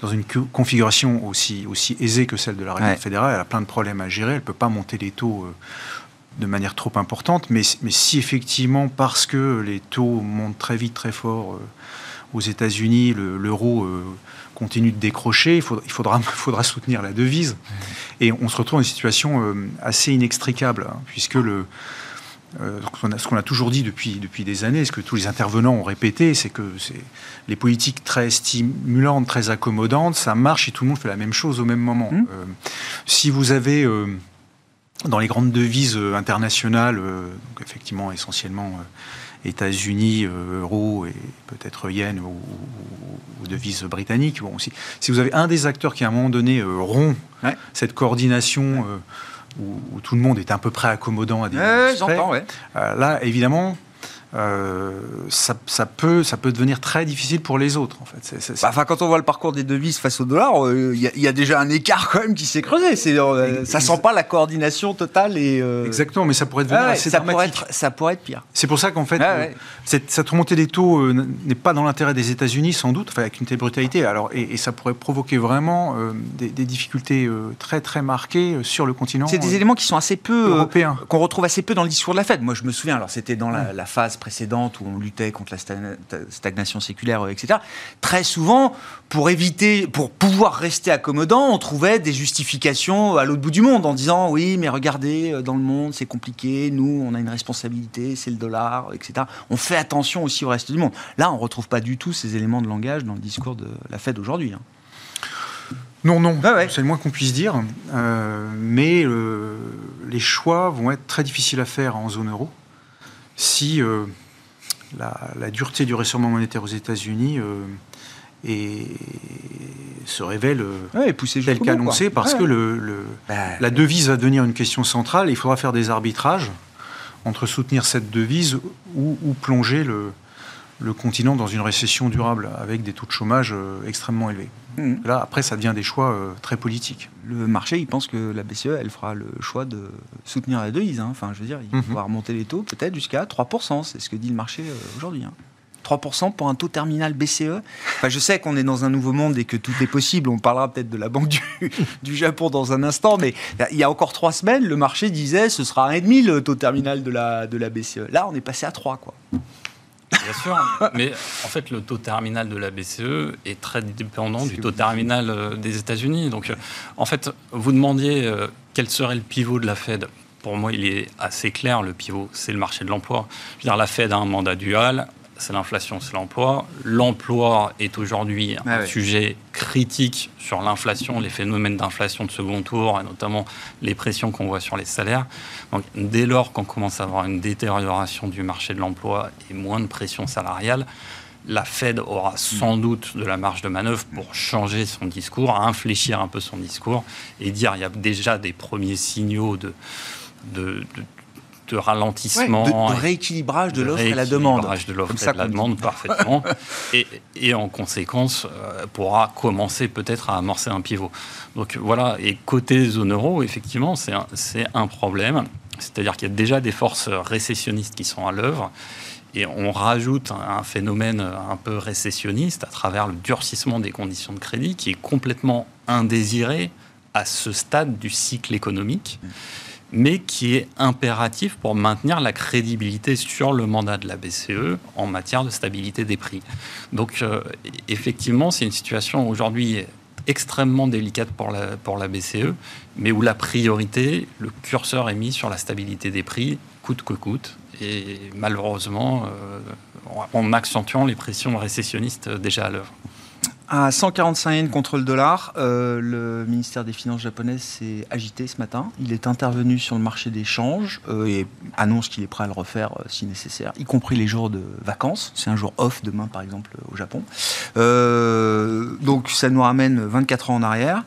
dans une configuration aussi, aussi aisée que celle de la Réserve fédérale. Elle a plein de problèmes à gérer. Elle ne peut pas monter les taux de manière trop importante. Mais, mais si effectivement, parce que les taux montent très vite, très fort aux États-Unis, l'euro continue de décrocher, il faudra, il faudra, faudra soutenir la devise. Et on se retrouve dans une situation assez inextricable, hein, puisque le, ce qu'on a, toujours dit depuis, depuis des années, ce que tous les intervenants ont répété, c'est que les politiques très stimulantes, très accommodantes, ça marche et tout le monde fait la même chose au même moment. Mmh. Euh, si vous avez dans les grandes devises internationales, donc effectivement essentiellement États-Unis, euh, euro et peut-être yen ou, ou, devise britannique. Bon, si, si, vous avez un des acteurs qui à un moment donné euh, rompt cette coordination euh, où, tout le monde est à peu près accommodant à des ouais, là évidemment euh, ça, ça, peut, ça peut devenir très difficile pour les autres. En fait. Bah, enfin, quand on voit le parcours des devises face au dollar, il euh, y, a déjà un écart quand même qui s'est creusé. C'est, euh, ça sent pas la coordination totale et. Exactement, mais ça pourrait devenir assez ça Pourrait être, ça pourrait être pire. C'est pour ça qu'en fait, cette, cette, remontée des taux n'est pas dans l'intérêt des États-Unis, sans doute, enfin, avec une telle brutalité. Alors, et, ça pourrait provoquer vraiment des, des, difficultés très très marquées sur le continent. C'est des éléments qui sont assez peu européens, qu'on retrouve assez peu dans le discours de la Fed. Moi, je me souviens. Alors, c'était dans la, la phase précédente où on luttait contre la stagnation séculaire, euh, etc. Très souvent, pour éviter, pour pouvoir rester accommodant, on trouvait des justifications à l'autre bout du monde en disant oui, mais regardez, euh, dans le monde, c'est compliqué, nous, on a une responsabilité, c'est le dollar, etc. On fait attention aussi au reste du monde. Là, on ne retrouve pas du tout ces éléments de langage dans le discours de la Fed aujourd'hui. Hein. Non, non, c'est le moins qu'on puisse dire. Euh, mais les choix vont être très difficiles à faire en zone euro si euh, la, dureté du resserrement monétaire aux États-Unis euh, se révèle euh, ouais, telle qu'annoncée, parce que le, bah, la devise va devenir une question centrale. il faudra faire des arbitrages entre soutenir cette devise ou, ou plonger le, le continent dans une récession durable avec des taux de chômage extrêmement élevés. Mmh. Là, après, ça devient des choix euh, très politiques. Le marché, il pense que la BCE, elle fera le choix de soutenir la devise. Hein. Enfin, je veux dire, il mmh. va remonter les taux peut-être jusqu'à 3%. C'est ce que dit le marché euh, aujourd'hui. 3% hein. pour un taux terminal BCE. Enfin, je sais qu'on est dans un nouveau monde et que tout est possible. On parlera peut-être de la Banque du, du, Japon dans un instant, mais il y a encore trois semaines, le marché disait ce sera 1,5 le taux terminal de la, de la BCE. Là, on est passé à 3, quoi. Bien sûr, mais en fait, le taux terminal de la BCE est très dépendant du taux terminal euh, des États-Unis. Donc, euh, en fait, vous demandiez euh, quel serait le pivot de la Fed. Pour moi, il est assez clair, le pivot, c'est le marché de l'emploi. Je veux dire, la Fed a un mandat dual, c'est l'inflation, c'est l'emploi. L'emploi est aujourd'hui un ah sujet critique sur l'inflation, les phénomènes d'inflation de second tour, et notamment les pressions qu'on voit sur les salaires. Donc, dès lors qu'on commence à avoir une détérioration du marché de l'emploi et moins de pression salariale, la Fed aura sans doute de la marge de manœuvre pour changer son discours, infléchir un peu son discours et dire il y a déjà des premiers signaux de, de, de ralentissement. de, rééquilibrage de l'offre et la demande. de l'offre et de la demande, parfaitement. et, et, en conséquence, euh, pourra commencer peut-être à amorcer un pivot. Donc voilà, et côté zone euro, effectivement, c'est un, un problème. C'est-à-dire qu'il y a déjà des forces récessionnistes qui sont à l'œuvre. Et on rajoute un, phénomène un peu récessionniste à travers le durcissement des conditions de crédit qui est complètement indésiré à ce stade du cycle économique mais qui est impératif pour maintenir la crédibilité sur le mandat de la BCE en matière de stabilité des prix. Donc euh, effectivement, c'est une situation aujourd'hui extrêmement délicate pour la, pour la BCE, mais où la priorité, le curseur est mis sur la stabilité des prix, coûte que coûte. et malheureusement en accentuant les pressions récessionnistes déjà à l'œuvre. À 145 yens contre le dollar, euh, le ministère des Finances japonais s'est agité ce matin. Il est intervenu sur le marché des changes euh, et annonce qu'il est prêt à le refaire euh, si nécessaire, y compris les jours de vacances. C'est un jour off demain, par exemple, au Japon. donc ça nous ramène 24 ans en arrière.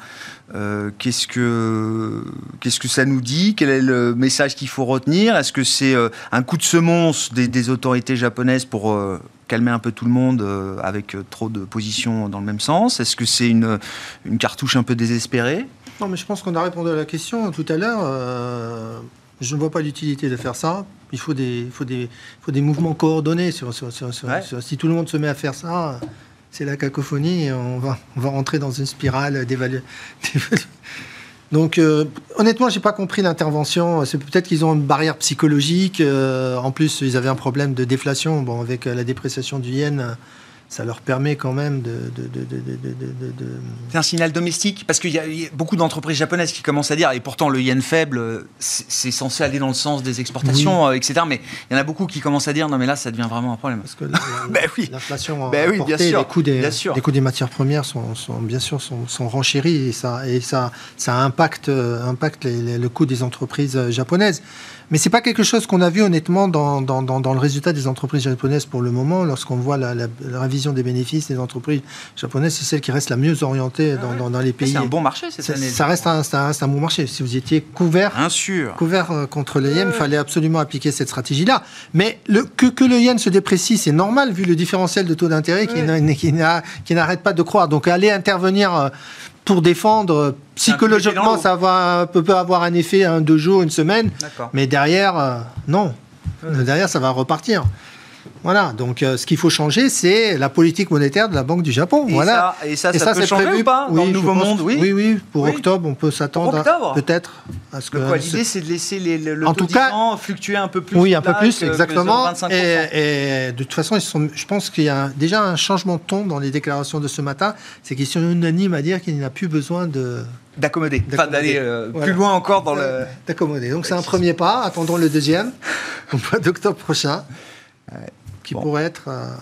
qu'est-ce que qu'est-ce que ça nous dit? Quel est le message qu'il faut retenir? Est-ce que c'est un coup de semonce des, des autorités japonaises pour calmer un peu tout le monde euh, avec euh, trop de positions dans le même sens? Est-ce que c'est une, une, cartouche un peu désespérée? Non, mais je pense qu'on a répondu à la question tout à l'heure. Euh, je ne vois pas l'utilité de faire ça. Il faut des, faut des, faut des mouvements coordonnés. Sur, si tout le monde se met à faire ça, c'est la cacophonie et on va, on va rentrer dans une spirale d'évaluation. Donc, euh, honnêtement, j'ai pas compris l'intervention. C'est peut-être qu'ils ont une barrière psychologique. Euh, en plus, ils avaient un problème de déflation. Bon, avec la dépréciation du yen, ça leur permet quand même de... c'est un signal domestique, parce qu'il y, a beaucoup d'entreprises japonaises qui commencent à dire, et pourtant le yen faible, c'est censé aller dans le sens des exportations, euh, etc. Mais il y en a beaucoup qui commencent à dire, non mais là, ça devient vraiment un problème. Parce que ben l'inflation ben oui, bien sûr, les, coûts des, les coûts des matières premières sont, bien sûr sont, sont, renchéris, et ça, et ça, ça impacte, euh, impacte le coût des entreprises euh, japonaises. Mais c'est pas quelque chose qu'on a vu honnêtement dans, dans, dans, le résultat des entreprises japonaises pour le moment. Lorsqu'on voit la, la, révision des bénéfices des entreprises japonaises, c'est celle qui reste la mieux orientée dans, dans les pays. C'est un bon marché cette année. Ça reste un, ça reste un bon marché. Si vous étiez couvert, couvert euh, contre le yen, il fallait absolument appliquer cette stratégie-là. Mais le, que, que le yen se déprécie, c'est normal vu le différentiel de taux d'intérêt qui n'arrête pas de croire. Donc aller intervenir euh, pour défendre. Psychologiquement, ça va, peut, peut avoir un effet un, deux jours, une semaine. Mais derrière, euh, non. Derrière, ça va repartir. Voilà, donc euh, ce qu'il faut changer, c'est la politique monétaire de la Banque du Japon. Et voilà. Ça, et ça, ça, peut changer prévu. ou pas dans le nouveau monde Oui, oui, oui. Pour octobre, on peut s'attendre peut-être à ce que. L'idée, c'est de laisser les, le en tout cas, fluctuer un peu plus. Oui, un peu plus, exactement. et, de toute façon, je pense qu'il y a déjà un changement de ton dans les déclarations de ce matin. C'est qu'ils sont unanimes à dire qu'il n'y a plus besoin de d'accommoder, enfin d'aller euh, plus loin encore dans le. D'accommoder. Donc c'est un premier pas. Attendons le deuxième au mois d'octobre prochain qui pourrait être. Euh,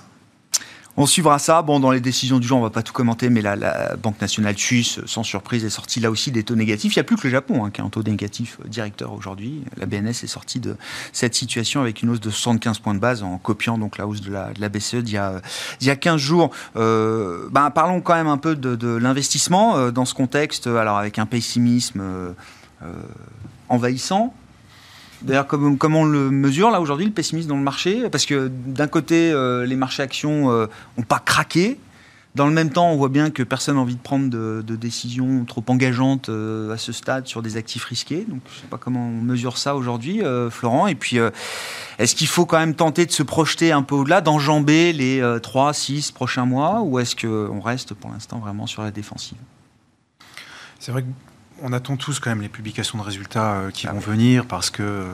on suivra ça. Bon, dans les décisions du jour, on va pas tout commenter, mais la, la Banque nationale suisse, sans surprise, est sortie là aussi des taux négatifs. Il n'y a plus que le Japon hein, qui a un taux négatif euh, directeur aujourd'hui. La BNS est sortie de cette situation avec une hausse de 75 points de base en copiant donc la hausse de la, de la BCE d'il y, a, il y a 15 jours. Euh, ben, parlons quand même un peu de, de l'investissement euh, dans ce contexte, alors avec un pessimisme euh, envahissant D'ailleurs, comment, on le mesure là aujourd'hui, le pessimisme dans le marché Parce que d'un côté, euh, les marchés actions n'ont euh, pas craqué. Dans le même temps, on voit bien que personne n'a envie de prendre de, décisions trop engageantes euh, à ce stade sur des actifs risqués. Donc, je ne sais pas comment on mesure ça aujourd'hui, Florent. Et puis, est-ce qu'il faut quand même tenter de se projeter un peu au-delà, d'enjamber les 3, 6 prochains mois Ou est-ce qu'on reste pour l'instant vraiment sur la défensive? C'est vrai que on attend tous quand même les publications de résultats euh, qui ah vont venir parce que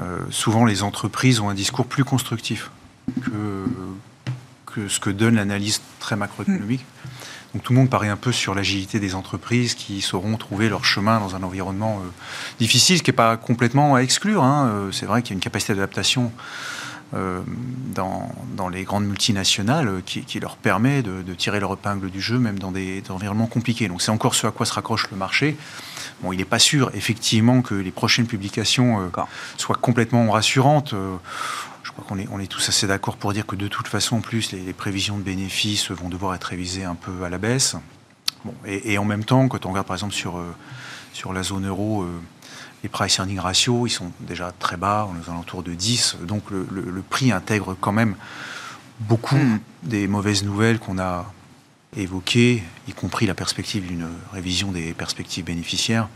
euh, souvent les entreprises ont un discours plus constructif que, que ce que donne l'analyse très macroéconomique. Donc tout le monde paraît un peu sur l'agilité des entreprises qui sauront trouver leur chemin dans un environnement euh, difficile, ce qui n'est pas complètement à exclure. Hein. C'est vrai qu'il y a une capacité d'adaptation euh, dans, dans, les grandes multinationales euh, qui, qui leur permet de, de, tirer leur épingle du jeu, même dans des, environnements compliqués. Donc c'est encore ce à quoi se raccroche le marché. Bon, il n'est pas sûr, effectivement, que les prochaines publications euh, soient complètement rassurantes. je crois qu'on est, on est tous assez d'accord pour dire que de toute façon, en plus, les, prévisions de bénéfices vont devoir être révisées un peu à la baisse. Bon, et, et, en même temps, quand on regarde par exemple sur, sur la zone euro, les price earning ratio, ils sont déjà très bas, on est aux alentours de 10. Donc le, prix intègre quand même beaucoup hmm. des mauvaises nouvelles qu'on a évoquées, y compris la perspective d'une révision des perspectives bénéficiaires.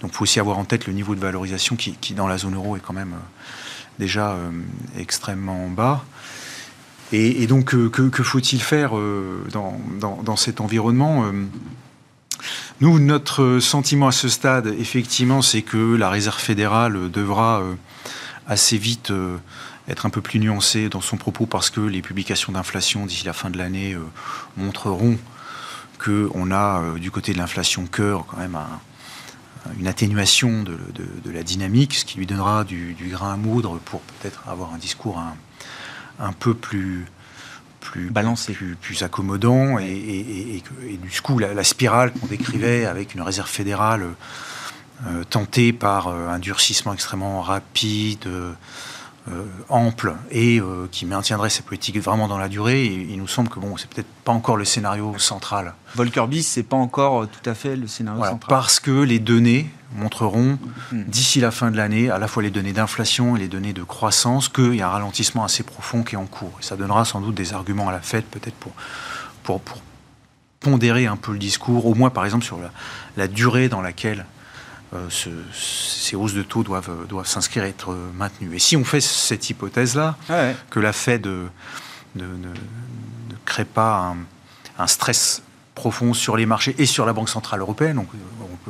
Donc il faut aussi avoir en tête le niveau de valorisation qui, dans la zone euro, est quand même euh, déjà euh, extrêmement bas. Et, donc, euh, que, faut-il faire dans, dans, cet environnement nous, notre sentiment à ce stade, effectivement, c'est que la Réserve fédérale devra euh, assez vite euh, être un peu plus nuancée dans son propos parce que les publications d'inflation d'ici la fin de l'année euh, montreront qu'on a du côté de l'inflation cœur quand même un, une atténuation de, la dynamique, ce qui lui donnera du, grain à moudre pour peut-être avoir un discours un, peu plus plus balancé, plus, accommodant, et, du coup la, spirale qu'on décrivait avec une réserve fédérale euh, tentée par euh, un durcissement extrêmement rapide, euh, ample et euh, qui maintiendrait ces politiques vraiment dans la durée. Et il nous semble que bon, c'est peut-être pas encore le scénario central. Volcker bis, c'est pas encore euh, tout à fait le scénario central. Parce que les données montreront hmm. d'ici la fin de l'année, à la fois les données d'inflation et les données de croissance, qu'il y a un ralentissement assez profond qui est en cours. Et ça donnera sans doute des arguments à la Fed, peut-être pour, pour, pour, pondérer un peu le discours, au moins par exemple sur la, la durée dans laquelle euh, ces hausses de taux doivent, doivent s'inscrire et être maintenues. Et si on fait cette hypothèse-là, que la Fed ne, crée pas un, stress profond sur les marchés et sur la Banque Centrale Européenne, on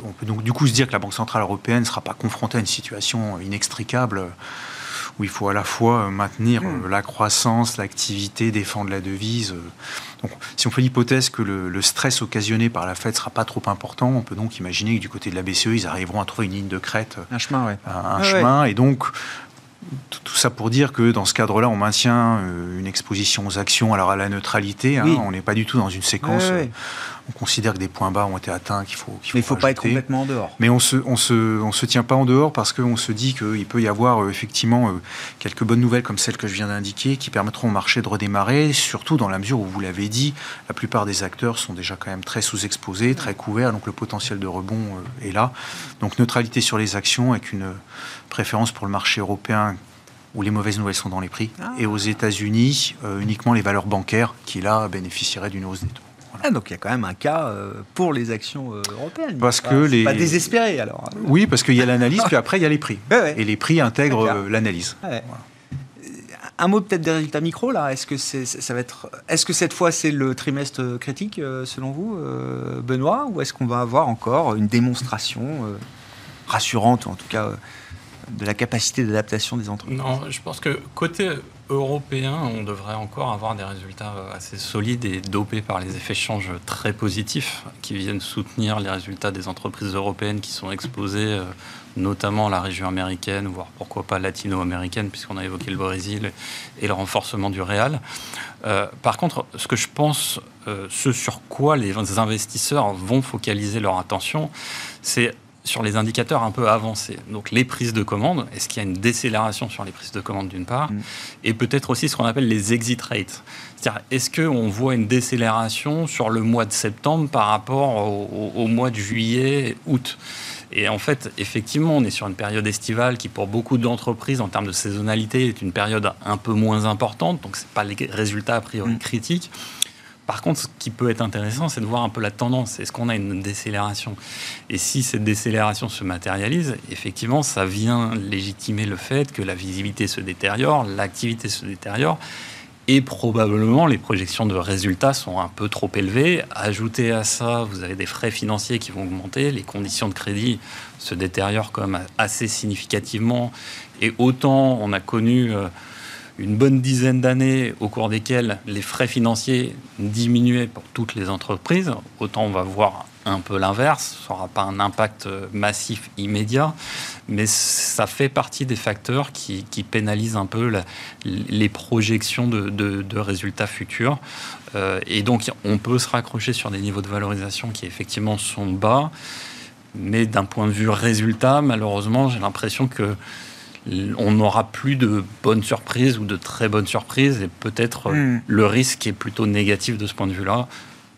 on peut donc du coup se dire que la Banque Centrale Européenne ne sera pas confrontée à une situation inextricable où il faut à la fois maintenir hmm. euh, la croissance, l'activité, défendre la devise. Euh. Donc, si on fait l'hypothèse que le, stress occasionné par la Fed ne sera pas trop important, on peut donc imaginer que du côté de la BCE, ils arriveront à trouver une ligne de crête, un chemin, ouais. un, chemin, et donc tout ça pour dire que dans ce cadre-là, on maintient euh, une exposition aux actions, alors à la neutralité. Hein, on n'est pas du tout dans une séquence. On considère que des points bas ont été atteints, qu'il faut. Mais il ne faut pas être complètement en dehors. Mais on se, on se, on se tient pas en dehors parce qu'on se dit qu'il peut y avoir euh, effectivement euh, quelques bonnes nouvelles comme celles que je viens d'indiquer qui permettront au marché de redémarrer, surtout dans la mesure où vous l'avez dit, la plupart des acteurs sont déjà quand même très sous-exposés, très couverts, donc le potentiel de rebond est là. Donc neutralité sur les actions avec une préférence pour le marché européen où les mauvaises nouvelles sont dans les prix, ah. et aux États-Unis, euh, uniquement les valeurs bancaires qui, là, bénéficieraient d'une hausse des taux. Ah, donc il y a quand même un cas euh, pour les actions euh, européennes. Parce que les... Pas désespéré alors. Oui, parce qu'il y a l'analyse, puis après il y a les prix. Et les prix intègrent l'analyse. Un mot peut-être des résultats micro là. Est-ce que ça va être, est-ce que cette fois c'est le trimestre critique selon vous, Benoît, ou est-ce qu'on va avoir encore une démonstration rassurante, ou en tout cas de la capacité d'adaptation des entreprises? Non, je pense que côté européen, on devrait encore avoir des résultats assez solides et dopés par les effets change très positifs qui viennent soutenir les résultats des entreprises européennes qui sont exposées, euh, notamment la région américaine, voire pourquoi pas latino-américaine, puisqu'on a évoqué le Brésil et le renforcement du réal. Euh, par contre, ce que je pense, euh, ce sur quoi les investisseurs vont focaliser leur attention, c'est sur les indicateurs un peu avancés. Donc les prises de commande, est-ce qu'il y a une décélération sur les prises de commande d'une part, mm. et peut-être aussi ce qu'on appelle les exit rates. C'est-à-dire, est-ce qu'on voit une décélération sur le mois de septembre par rapport au, mois de juillet, août? Et en fait, effectivement, on est sur une période estivale qui, pour beaucoup d'entreprises, en termes de saisonnalité, est une période un peu moins importante. Donc, ce pas les résultats a priori mm. critiques. Par contre, ce qui peut être intéressant, c'est de voir un peu la tendance. Est-ce qu'on a une décélération? Et si cette décélération se matérialise, effectivement, ça vient légitimer le fait que la visibilité se détériore, l'activité se détériore, et probablement les projections de résultats sont un peu trop élevées. Ajoutez à ça, vous avez des frais financiers qui vont augmenter, les conditions de crédit se détériorent quand assez significativement, et autant on a connu... Euh, une bonne dizaine d'années au cours desquelles les frais financiers diminuaient pour toutes les entreprises, autant on va voir un peu l'inverse. Ça n'aura pas un impact massif immédiat, mais ça fait partie des facteurs qui, pénalisent un peu les projections de, résultats futurs. Euh, et donc, on peut se raccrocher sur des niveaux de valorisation qui effectivement sont bas, mais d'un point de vue résultat, malheureusement, j'ai l'impression que on n'aura plus de bonnes surprises ou de très bonnes surprises et peut-être hmm. le risque est plutôt négatif de ce point de vue-là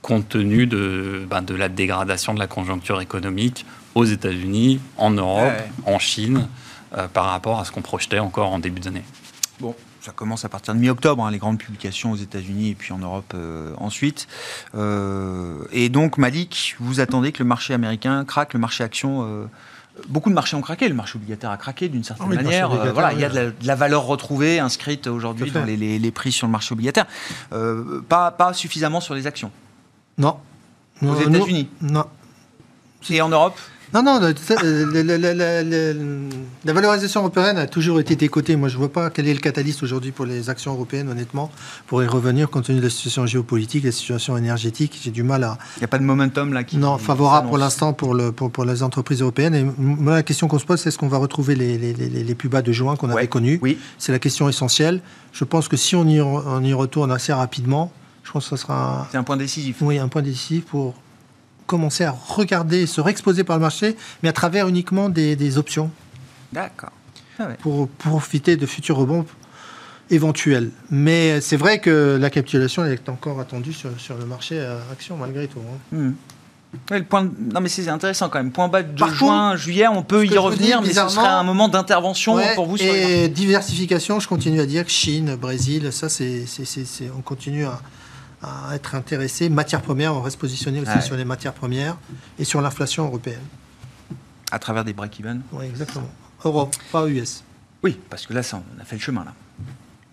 compte tenu de, ben, de la dégradation de la conjoncture économique aux États-Unis, en Europe, en Chine, euh, par rapport à ce qu'on projetait encore en début d'année. Bon, ça commence à partir de mi-octobre, hein, les grandes publications aux États-Unis et puis en Europe euh, ensuite. Euh, et donc, Malik, vous attendez que le marché américain craque, le marché action beaucoup de marchés ont craqué. Le marché obligataire a craqué d'une certaine manière. Euh, voilà, il y a de la, valeur retrouvée inscrite aujourd'hui dans les, prix sur le marché obligataire. Euh, pas, pas suffisamment sur les actions. Non. Aux États-Unis. Non. Et en Europe? Non, non, la, la, valorisation européenne a toujours été décotée. Moi, je ne vois pas quel est le catalyste aujourd'hui pour les actions européennes, honnêtement, pour y revenir compte tenu de la situation géopolitique, la situation énergétique. J'ai du mal à. Il n'y a pas de momentum là qui. Non, favorable pour l'instant pour, le, pour, pour, les entreprises européennes. Et moi, la question qu'on se pose, c'est est-ce qu'on va retrouver les, les, les, les, plus bas de juin qu'on avait connus Oui. C'est la question essentielle. Je pense que si on y, on y retourne assez rapidement, je pense que ce sera. C'est un point décisif. Oui, un point décisif pour commencer à regarder, se réexposer par le marché, mais à travers uniquement des, des options. D'accord. Ah ouais. Pour profiter de futurs rebonds éventuels. Mais c'est vrai que la capitulation est encore attendue sur, sur le marché à action malgré tout. Hein. Mmh. Ouais, le point de... Non mais c'est intéressant quand même. Point bas de Par juin, contre, juillet, on peut y revenir, dis, mais ce serait un moment d'intervention ouais, pour vous. Sur et les... diversification, je continue à dire Chine, Brésil, ça c'est, on continue à, à être intéressé. Matières premières, on reste positionné aussi ouais. sur les matières premières et sur l'inflation européenne. À travers des break-even? Oui, exactement. Europe, pas US. Oui, parce que là, ça, on a fait le chemin là.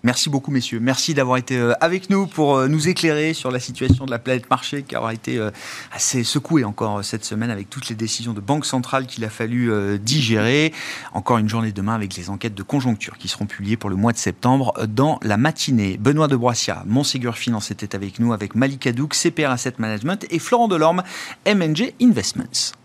Merci beaucoup, messieurs. Merci d'avoir été avec nous pour nous éclairer sur la situation de la planète marché qui aura été assez secouée encore cette semaine avec toutes les décisions de banque centrale qu'il a fallu digérer. Encore une journée demain avec les enquêtes de conjoncture qui seront publiées pour le mois de septembre dans la matinée. Benoît de Broissia, Montségur Finance était avec nous avec Malika Douk, CPR Asset Management et Florent Delorme, MNG Investments.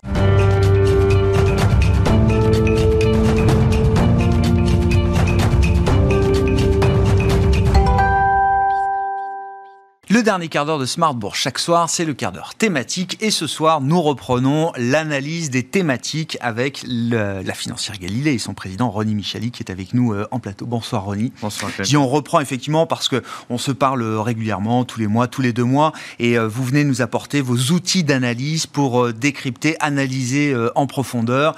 Le dernier quart d'heure de Smartbourg chaque soir, c'est le quart d'heure thématique. Et ce soir, nous reprenons l'analyse des thématiques avec le, la financière Galilée et son président Ronnie Michali qui est avec nous euh, en plateau. Bonsoir Ronnie. Bonsoir. Qui on reprend effectivement parce que on se parle régulièrement, tous les mois, tous les deux mois, et euh, vous venez nous apporter vos outils d'analyse pour euh, décrypter, analyser en profondeur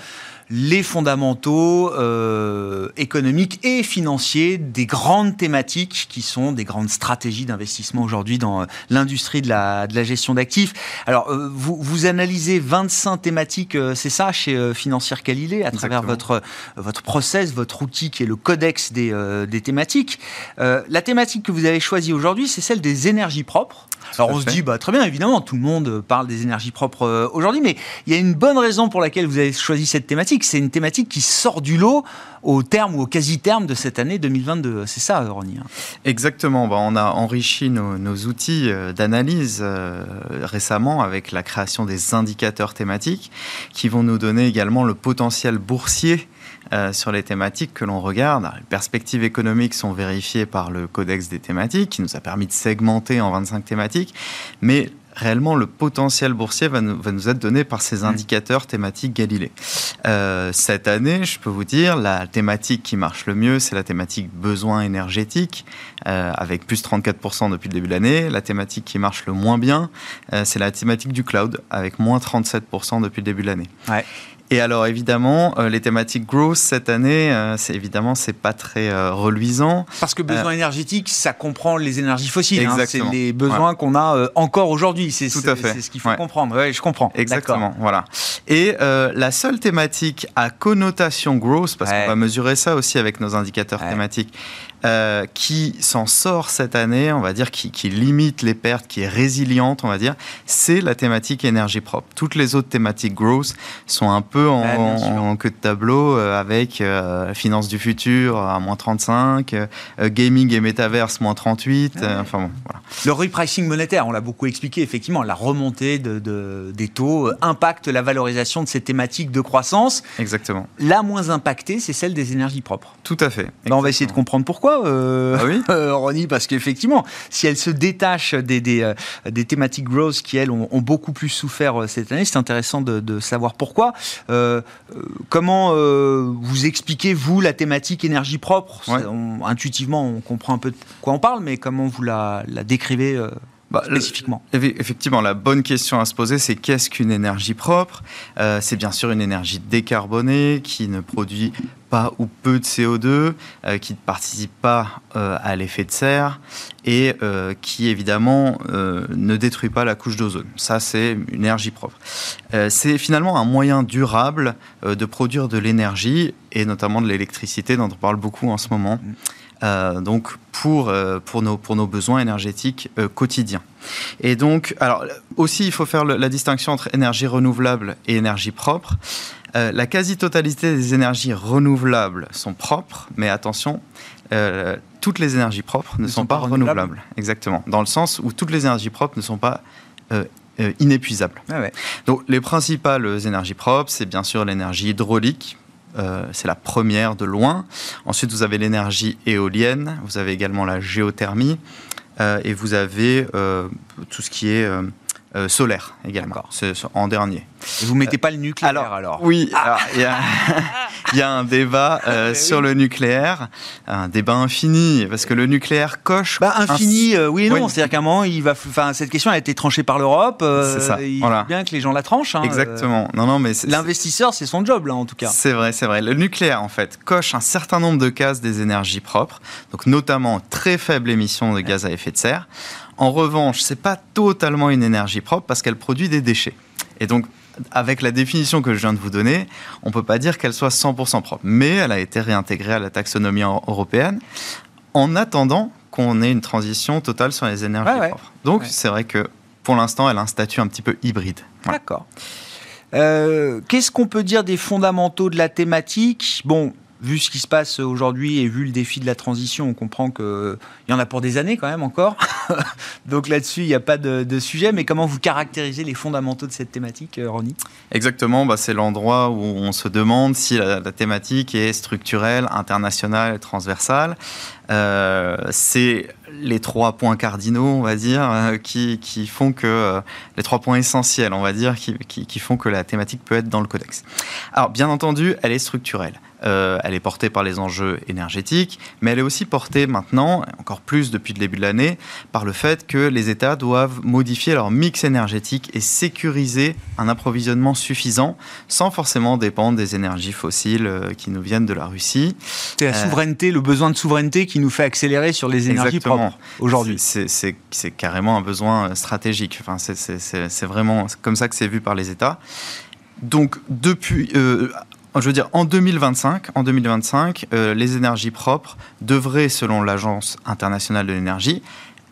les fondamentaux euh, économiques et financiers des grandes thématiques qui sont des grandes stratégies d'investissement aujourd'hui dans l'industrie de la, de la gestion d'actifs. Alors, euh, vous, vous analysez 25 thématiques, euh, c'est ça, chez euh, Financière Galilée, à Exactement. travers votre, votre process, votre outil qui est le codex des, euh, des thématiques. la thématique que vous avez choisie aujourd'hui, c'est celle des énergies propres. Alors on se dit, bah, très bien, évidemment, tout le monde parle des énergies propres euh, aujourd'hui, mais il y a une bonne raison pour laquelle vous avez choisi cette thématique. C'est une thématique qui sort du lot au terme ou au quasi-terme de cette année 2022. C'est ça, Ronnie hein Exactement. Bah, on a enrichi nos, nos outils d'analyse euh, récemment avec la création des indicateurs thématiques qui vont nous donner également le potentiel boursier euh, sur les thématiques que l'on regarde. Les perspectives économiques sont vérifiées par le codex des thématiques qui nous a permis de segmenter en 25 thématiques, mais réellement le potentiel boursier va nous, va nous être donné par ces indicateurs thématiques Galilée. Euh, cette année, je peux vous dire, la thématique qui marche le mieux, c'est la thématique besoin énergétique, euh, avec plus 34% depuis le début de l'année. La thématique qui marche le moins bien, euh, c'est la thématique du cloud, avec moins 37% depuis le début de l'année. Ouais. Et alors évidemment, euh, les thématiques growth cette année, euh, c'est évidemment c'est pas très euh, reluisant. Parce que besoin énergétique, ça comprend les énergies fossiles. Hein, c'est les besoins ouais. qu'on a encore aujourd'hui. C'est tout à fait. C'est ce qu'il faut ouais. comprendre. Ouais, je comprends. Exactement. Voilà. Et la seule thématique à connotation growth, parce qu'on va mesurer ça aussi avec nos indicateurs thématiques, euh, qui s'en sort cette année, on va dire, qui, qui, limite les pertes, qui est résiliente, on va dire, c'est la thématique énergie propre. Toutes les autres thématiques growth sont un peu en, ouais, en, en queue de tableau euh, avec euh, finance du futur à moins 35, euh, gaming et metaverse moins 38. Ouais. enfin bon, voilà. Le repricing monétaire, on l'a beaucoup expliqué, effectivement, la remontée de, de, des taux impacte la valorisation de ces thématiques de croissance. Exactement. La moins impactée, c'est celle des énergies propres. Tout à fait. Ben, on va essayer de comprendre pourquoi euh, ah oui euh, Ronnie, parce qu'effectivement, si elle se détache des, des, euh, des, thématiques growth qui, elles, ont, ont, beaucoup plus souffert cette année, c'est intéressant de, de, savoir pourquoi. comment vous expliquez, vous, la thématique énergie propre? Ouais. on, Intuitivement, on comprend un peu de quoi on parle, mais comment vous la, la décrivez bah, spécifiquement? Effectivement, la bonne question à se poser, c'est qu'est-ce qu'une énergie propre? Euh, C'est bien sûr une énergie décarbonée qui ne produit pas ou peu de CO2, qui ne participe pas à l'effet de serre et qui évidemment ne détruit pas la couche d'ozone. Ça, c'est une énergie propre. c'est finalement un moyen durable de produire de l'énergie et notamment de l'électricité dont on parle beaucoup en ce moment. Mm. Euh, donc pour, euh, pour, nos, pour nos besoins énergétiques euh, quotidiens. Et donc, alors aussi, il faut faire la distinction entre énergie renouvelable et énergie propre. La quasi-totalité des énergies renouvelables sont propres, mais attention, toutes les énergies propres ne, sont, pas, renouvelables. Exactement. Dans le sens où toutes les énergies propres ne sont pas inépuisables. Ah donc, les principales énergies propres, c'est bien sûr l'énergie hydraulique, euh, c'est la première de loin. Ensuite, vous avez l'énergie éolienne, vous avez également la géothermie, euh, et vous avez euh, tout ce qui est solaire également, en dernier. Et vous mettez pas le nucléaire alors, Oui, ah. il y, a un débat euh, ah, sur le nucléaire, un débat infini, parce que le nucléaire coche. Bah, infini, euh, oui et non. C'est-à-dire qu'à un moment, il va, enfin, cette question a été tranchée par l'Europe. Euh, c'est ça. Il faut bien que les gens la tranchent. Hein, Exactement. non, non, mais l'investisseur, c'est son job là, en tout cas. C'est vrai, c'est vrai. Le nucléaire, en fait, coche un certain nombre de cases des énergies propres, donc notamment très faible émission de gaz à effet de serre. En revanche, c'est pas totalement une énergie propre parce qu'elle produit des déchets. Et donc, avec la définition que je viens de vous donner, on ne peut pas dire qu'elle soit 100% propre. Mais elle a été réintégrée à la taxonomie européenne en attendant qu'on ait une transition totale sur les énergies propres. Donc c'est vrai que pour l'instant, elle a un statut un petit peu hybride. D'accord. Euh, qu'est-ce qu'on peut dire des fondamentaux de la thématique? Bon, vu ce qui se passe aujourd'hui et vu le défi de la transition, on comprend qu'il y en a pour des années quand même encore. Donc là-dessus, il n'y a pas de, sujet. Mais comment vous caractérisez les fondamentaux de cette thématique, euh, Ronnie? Exactement, bah, c'est l'endroit où on se demande si la, thématique est structurelle, internationale transversale. Euh, c'est les trois points cardinaux, on va dire, euh, qui, font que les trois points essentiels, on va dire, qui, qui, font que la thématique peut être dans le codex. Alors, bien entendu, elle est structurelle. Euh, elle est portée par les enjeux énergétiques, mais elle est aussi portée maintenant, encore plus depuis le début de l'année, par le fait que les États doivent modifier leur mix énergétique et sécuriser un approvisionnement suffisant sans forcément dépendre des énergies fossiles euh, qui nous viennent de la Russie. C'est la euh, souveraineté, le besoin de souveraineté qui nous fait accélérer sur les énergies propres aujourd'hui. C'est carrément un besoin stratégique. Enfin, c'est vraiment comme ça que c'est vu par les États. Donc, depuis, je veux dire, en 2025, en 2025 euh, les énergies propres devraient, selon l'Agence internationale de l'énergie,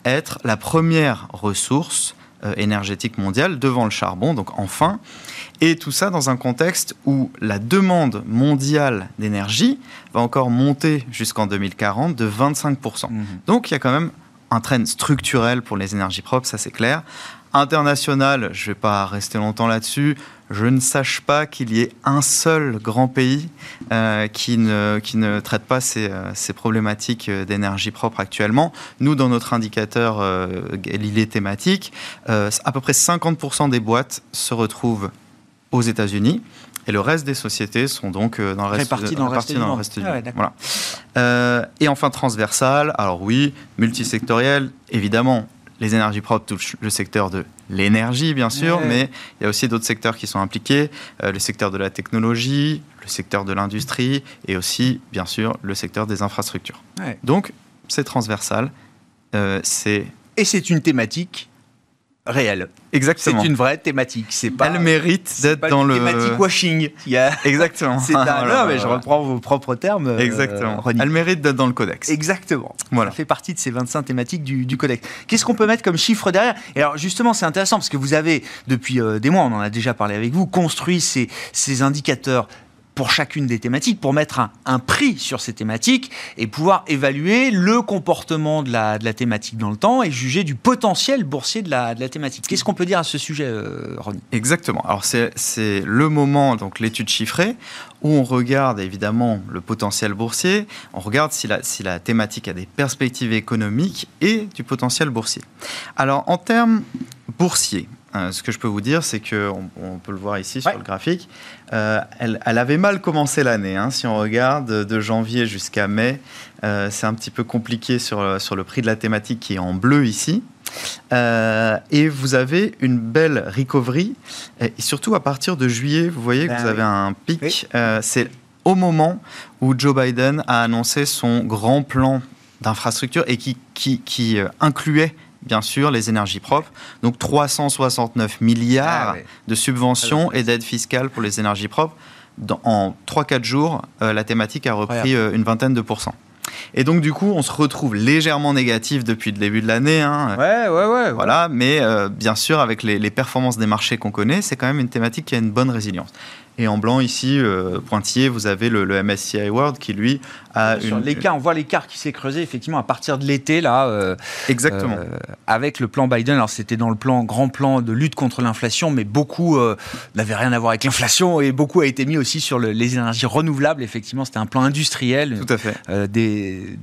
être la première ressource euh, énergétique mondiale devant le charbon, donc enfin. Et tout ça dans un contexte où la demande mondiale d'énergie va encore monter jusqu'en 2040 de 25%. Mmh. Donc il y a quand même un train structurel pour les énergies propres, ça c'est clair. International, je ne vais pas rester longtemps là-dessus je ne sache pas qu'il y ait un seul grand pays euh, qui, ne, qui ne traite pas ces, euh, ces problématiques euh, d'énergie propre actuellement. Nous, dans notre indicateur euh, thématique, à peu près 50% des boîtes se retrouvent aux États-Unis. Et le reste des sociétés sont donc dans le reste, réparties dans, reste, dans le reste du monde. voilà. et enfin transversal, alors oui, multisectoriel, évidemment, les énergies propres touchent le secteur de l'énergie, bien sûr, mais il y a aussi d'autres secteurs qui sont impliqués, euh, le secteur de la technologie, le secteur de l'industrie et aussi, bien sûr, le secteur des infrastructures. Donc, c'est transversal. Euh, c'est et c'est une thématique réelle. Exactement. C'est une vraie thématique. C'est pas. Elle mérite d'être dans le. Thématique washing. Il y a... Exactement. c'est un. non, mais je reprends vos propres termes. Euh, Exactement. Elle mérite d'être dans le codex. Exactement. Voilà. Ça fait partie de ces 25 thématiques du, du codex. Qu'est-ce qu'on peut mettre comme chiffre derrière? Et alors justement, c'est intéressant parce que vous avez depuis euh, des mois, on en a déjà parlé avec vous, construit ces, ces indicateurs pour chacune des thématiques, pour mettre un, prix sur ces thématiques et pouvoir évaluer le comportement de la, de la, thématique dans le temps et juger du potentiel boursier de la, de la thématique. Qu'est-ce qu'on peut dire à ce sujet, euh, Ronnie? Exactement. Alors c'est le moment, donc l'étude chiffrée, où on regarde évidemment le potentiel boursier, on regarde si la, si la thématique a des perspectives économiques et du potentiel boursier. Alors en termes boursiers, euh, ce que je peux vous dire, c'est que on, peut le voir ici sur le graphique. Euh, elle, avait mal commencé l'année. Hein. si on regarde de janvier jusqu'à mai, euh, c'est un petit peu compliqué sur, sur le prix de la thématique qui est en bleu ici. et vous avez une belle recovery. Et surtout à partir de juillet, vous voyez que ben vous avez un pic. c'est au moment où Joe Biden a annoncé son grand plan d'infrastructure et qui, qui, incluait bien sûr les énergies propres. Donc 369 milliards ah de subventions ah et d'aides fiscales pour les énergies propres. en 3-4 jours, euh, la thématique a repris euh, une vingtaine de pourcents. Et donc, du coup, on se retrouve légèrement négatif depuis le début de l'année. Hein. Ouais, ouais, ouais. Voilà, mais bien sûr, avec les, les performances des marchés qu'on connaît, c'est quand même une thématique qui a une bonne résilience. Et en blanc, ici, euh, pointillé, vous avez le, MSCI World qui, lui, une... L'écart, on voit l'écart qui s'est creusé, effectivement, à partir de l'été, là. Euh, Exactement. Euh, avec le plan Biden. Alors, c'était dans le plan, grand plan de lutte contre l'inflation, mais beaucoup n'avait rien à voir avec l'inflation et beaucoup a été mis aussi sur les énergies renouvelables. Effectivement, c'était un plan industriel. Tout à fait.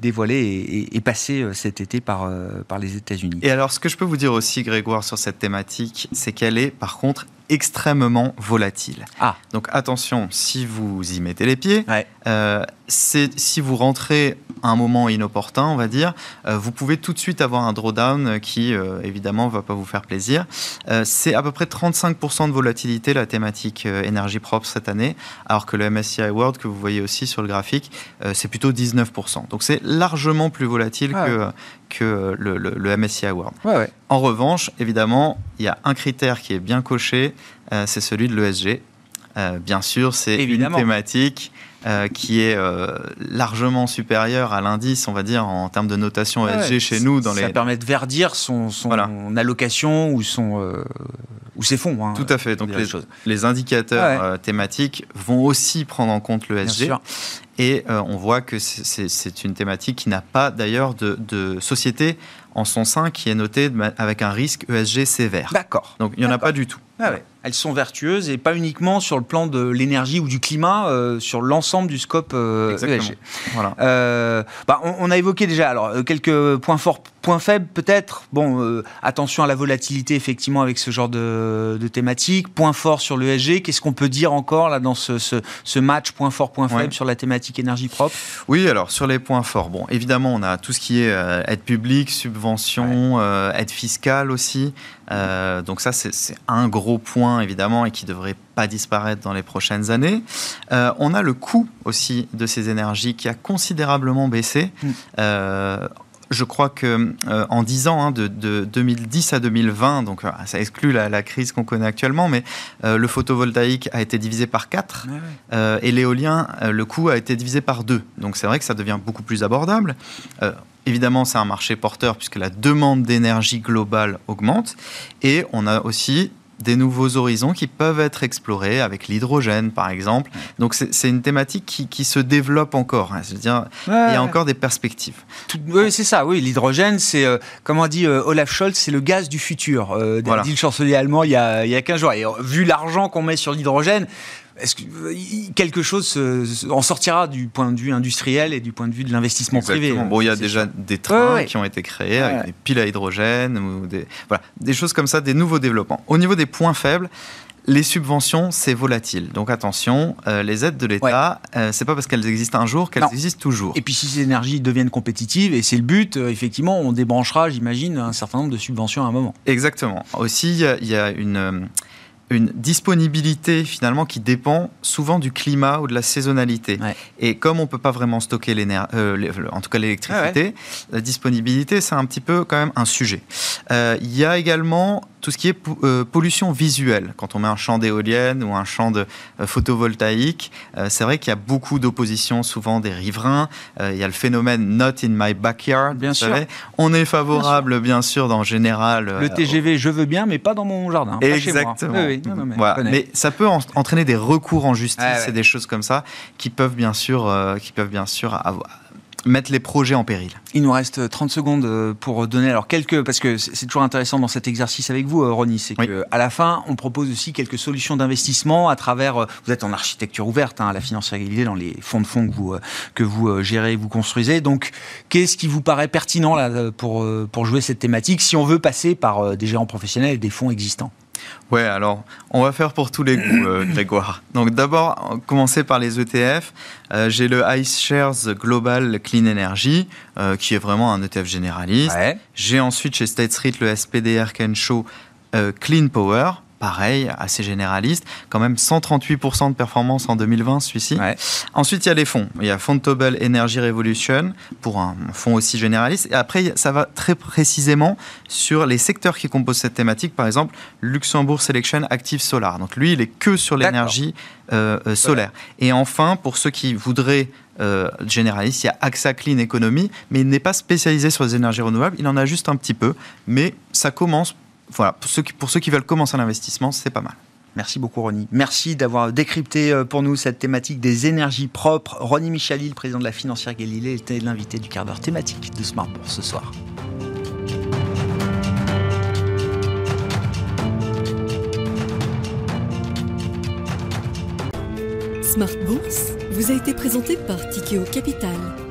dévoilé et, passé cet été par, par les États-Unis. Et alors, ce que je peux vous dire aussi, Grégoire, sur cette thématique, c'est qu'elle est, par contre, extrêmement volatile. Ah. Donc attention, si vous y mettez les pieds, euh, si vous rentrez un moment inopportun, on va dire, euh, vous pouvez tout de suite avoir un drawdown qui, euh, évidemment, ne va pas vous faire plaisir. c'est à peu près 35% de volatilité, la thématique énergie propre cette année, alors que le MSCI World, que vous voyez aussi sur le graphique, c'est plutôt 19%. Donc c'est largement plus volatile ah que, que le, MSCI World. En revanche, évidemment, il y a un critère qui est bien coché, c'est celui de l'ESG. bien sûr, c'est une thématique euh, qui est euh, largement supérieur à l'indice, on va dire, en termes de notation ESG chez nous. Dans ça permet de verdir son, son allocation ou, son, euh, ou ses fonds. Hein, Tout à fait. Donc les, les, indicateurs thématiques vont aussi prendre en compte l'ESG. Et on voit que c'est une thématique qui n'a pas d'ailleurs de, de société en son sein qui est notée avec un risque ESG sévère. D'accord. Donc il n'y en a pas du tout. Ah elles sont vertueuses et pas uniquement sur le plan de l'énergie ou du climat, euh, sur l'ensemble du scope euh, ESG. Voilà. Euh, bah, on, a évoqué déjà alors quelques points forts, points faibles peut-être. Bon, attention à la volatilité effectivement avec ce genre de, thématique. Point fort sur l'ESG. Qu'est-ce qu'on peut dire encore là dans ce, match point fort, point faible sur la thématique? Énergie propre Oui, alors sur les points forts, bon, évidemment on a tout ce qui est aide publique, subvention, aide fiscale aussi. donc ça c'est un gros point évidemment et qui ne devrait pas disparaître dans les prochaines années. Euh, on a le coût aussi de ces énergies qui a considérablement baissé. Mm. Euh, je crois que euh, en 10 ans, hein, de, 2010 à 2020, donc ça exclut la, crise qu'on connaît actuellement, mais le photovoltaïque a été divisé par 4 et l'éolien, le coût a été divisé par 2. Donc c'est vrai que ça devient beaucoup plus abordable. Évidemment, c'est un marché porteur puisque la demande d'énergie globale augmente. Et on a aussi des nouveaux horizons qui peuvent être explorés avec l'hydrogène, par exemple. Donc c'est une thématique qui, se développe encore. Hein. dire, il y a encore des perspectives. oui, c'est ça. Oui, l'hydrogène, c'est euh, comme on dit euh, Olaf Scholz, c'est le gaz du futur. Euh, dit le chancelier allemand il y a, il y a 15 jours. Et euh, vu l'argent qu'on met sur l'hydrogène, est-ce que quelque chose en sortira du point de vue industriel et du point de vue de l'investissement privé hein, Bon, il y a déjà des trains qui ont été créés avec des piles à hydrogène ou des voilà, des choses comme ça, des nouveaux développements. Au niveau des points faibles, les subventions, c'est volatile. Donc attention, euh, les aides de l'État, euh, c'est pas parce qu'elles existent un jour qu'elles existent toujours. Et puis si ces énergies deviennent compétitives, et c'est le but, euh, effectivement, on débranchera, j'imagine, un certain nombre de subventions à un moment. Exactement. Aussi, il y, a une une disponibilité finalement qui dépend souvent du climat ou de la saisonnalité. Et comme on peut pas vraiment stocker l'énergie, euh, en tout cas l'électricité, la disponibilité c'est un petit peu quand même un sujet. Euh, il y a également tout ce qui est euh, pollution visuelle. Quand on met un champ d'éolienne ou un champ de euh, photovoltaïque, euh, c'est vrai qu'il y a beaucoup d'opposition, souvent des riverains. il y a le phénomène not in my backyard. Bien sûr. On est favorable, bien sûr, dans général. Le TGV, je veux bien, mais pas dans mon jardin. Exactement. mais, ça peut entraîner des recours en justice et des choses comme ça qui peuvent bien sûr, qui peuvent bien sûr avoir mettre les projets en péril. Il nous reste 30 secondes euh, pour donner alors quelques parce que c'est toujours intéressant dans cet exercice avec vous euh, Ronnie, c'est qu'à à la fin on propose aussi quelques solutions d'investissement à travers euh, vous êtes en architecture ouverte hein, à la finance régulée dans les fonds de fonds que vous que vous gérez, vous construisez. Donc qu'est-ce qui vous paraît pertinent là pour pour jouer cette thématique si on veut passer par des gérants professionnels et des fonds existants? Ouais, alors on va faire pour tous les goûts, euh, Grégoire. Donc d'abord, commencer par les ETF. Euh, j'ai le iShares Global Clean Energy, euh, qui est vraiment un ETF généraliste. J'ai ensuite chez State Street le SPDR Kensho Clean Power. Pareil, assez généraliste. Quand même 138% de performance en 2020, celui-ci. Ensuite, il y a les fonds. Il y a Fontable Energy Revolution, pour un fonds aussi généraliste. Et après, ça va très précisément sur les secteurs qui composent cette thématique. Par exemple, Luxembourg Selection Active Solar. Donc lui, il est que sur l'énergie euh, euh, solaire. Et enfin, pour ceux qui voudraient euh, généraliste, il y a AXA Clean Economy, mais il n'est pas spécialisé sur les énergies renouvelables, il en a juste un petit peu, mais ça commence, voilà, pour ceux qui, veulent commencer un investissement, c'est pas mal. Merci beaucoup Ronnie. Merci d'avoir décrypté euh, pour nous cette thématique des énergies propres. Ronnie Michalil, le président de la financière Galilée, était l'invité du quart d'heure thématique de Smart Bourse ce soir. Smart Bourse vous a été présenté par Tikeo Capital.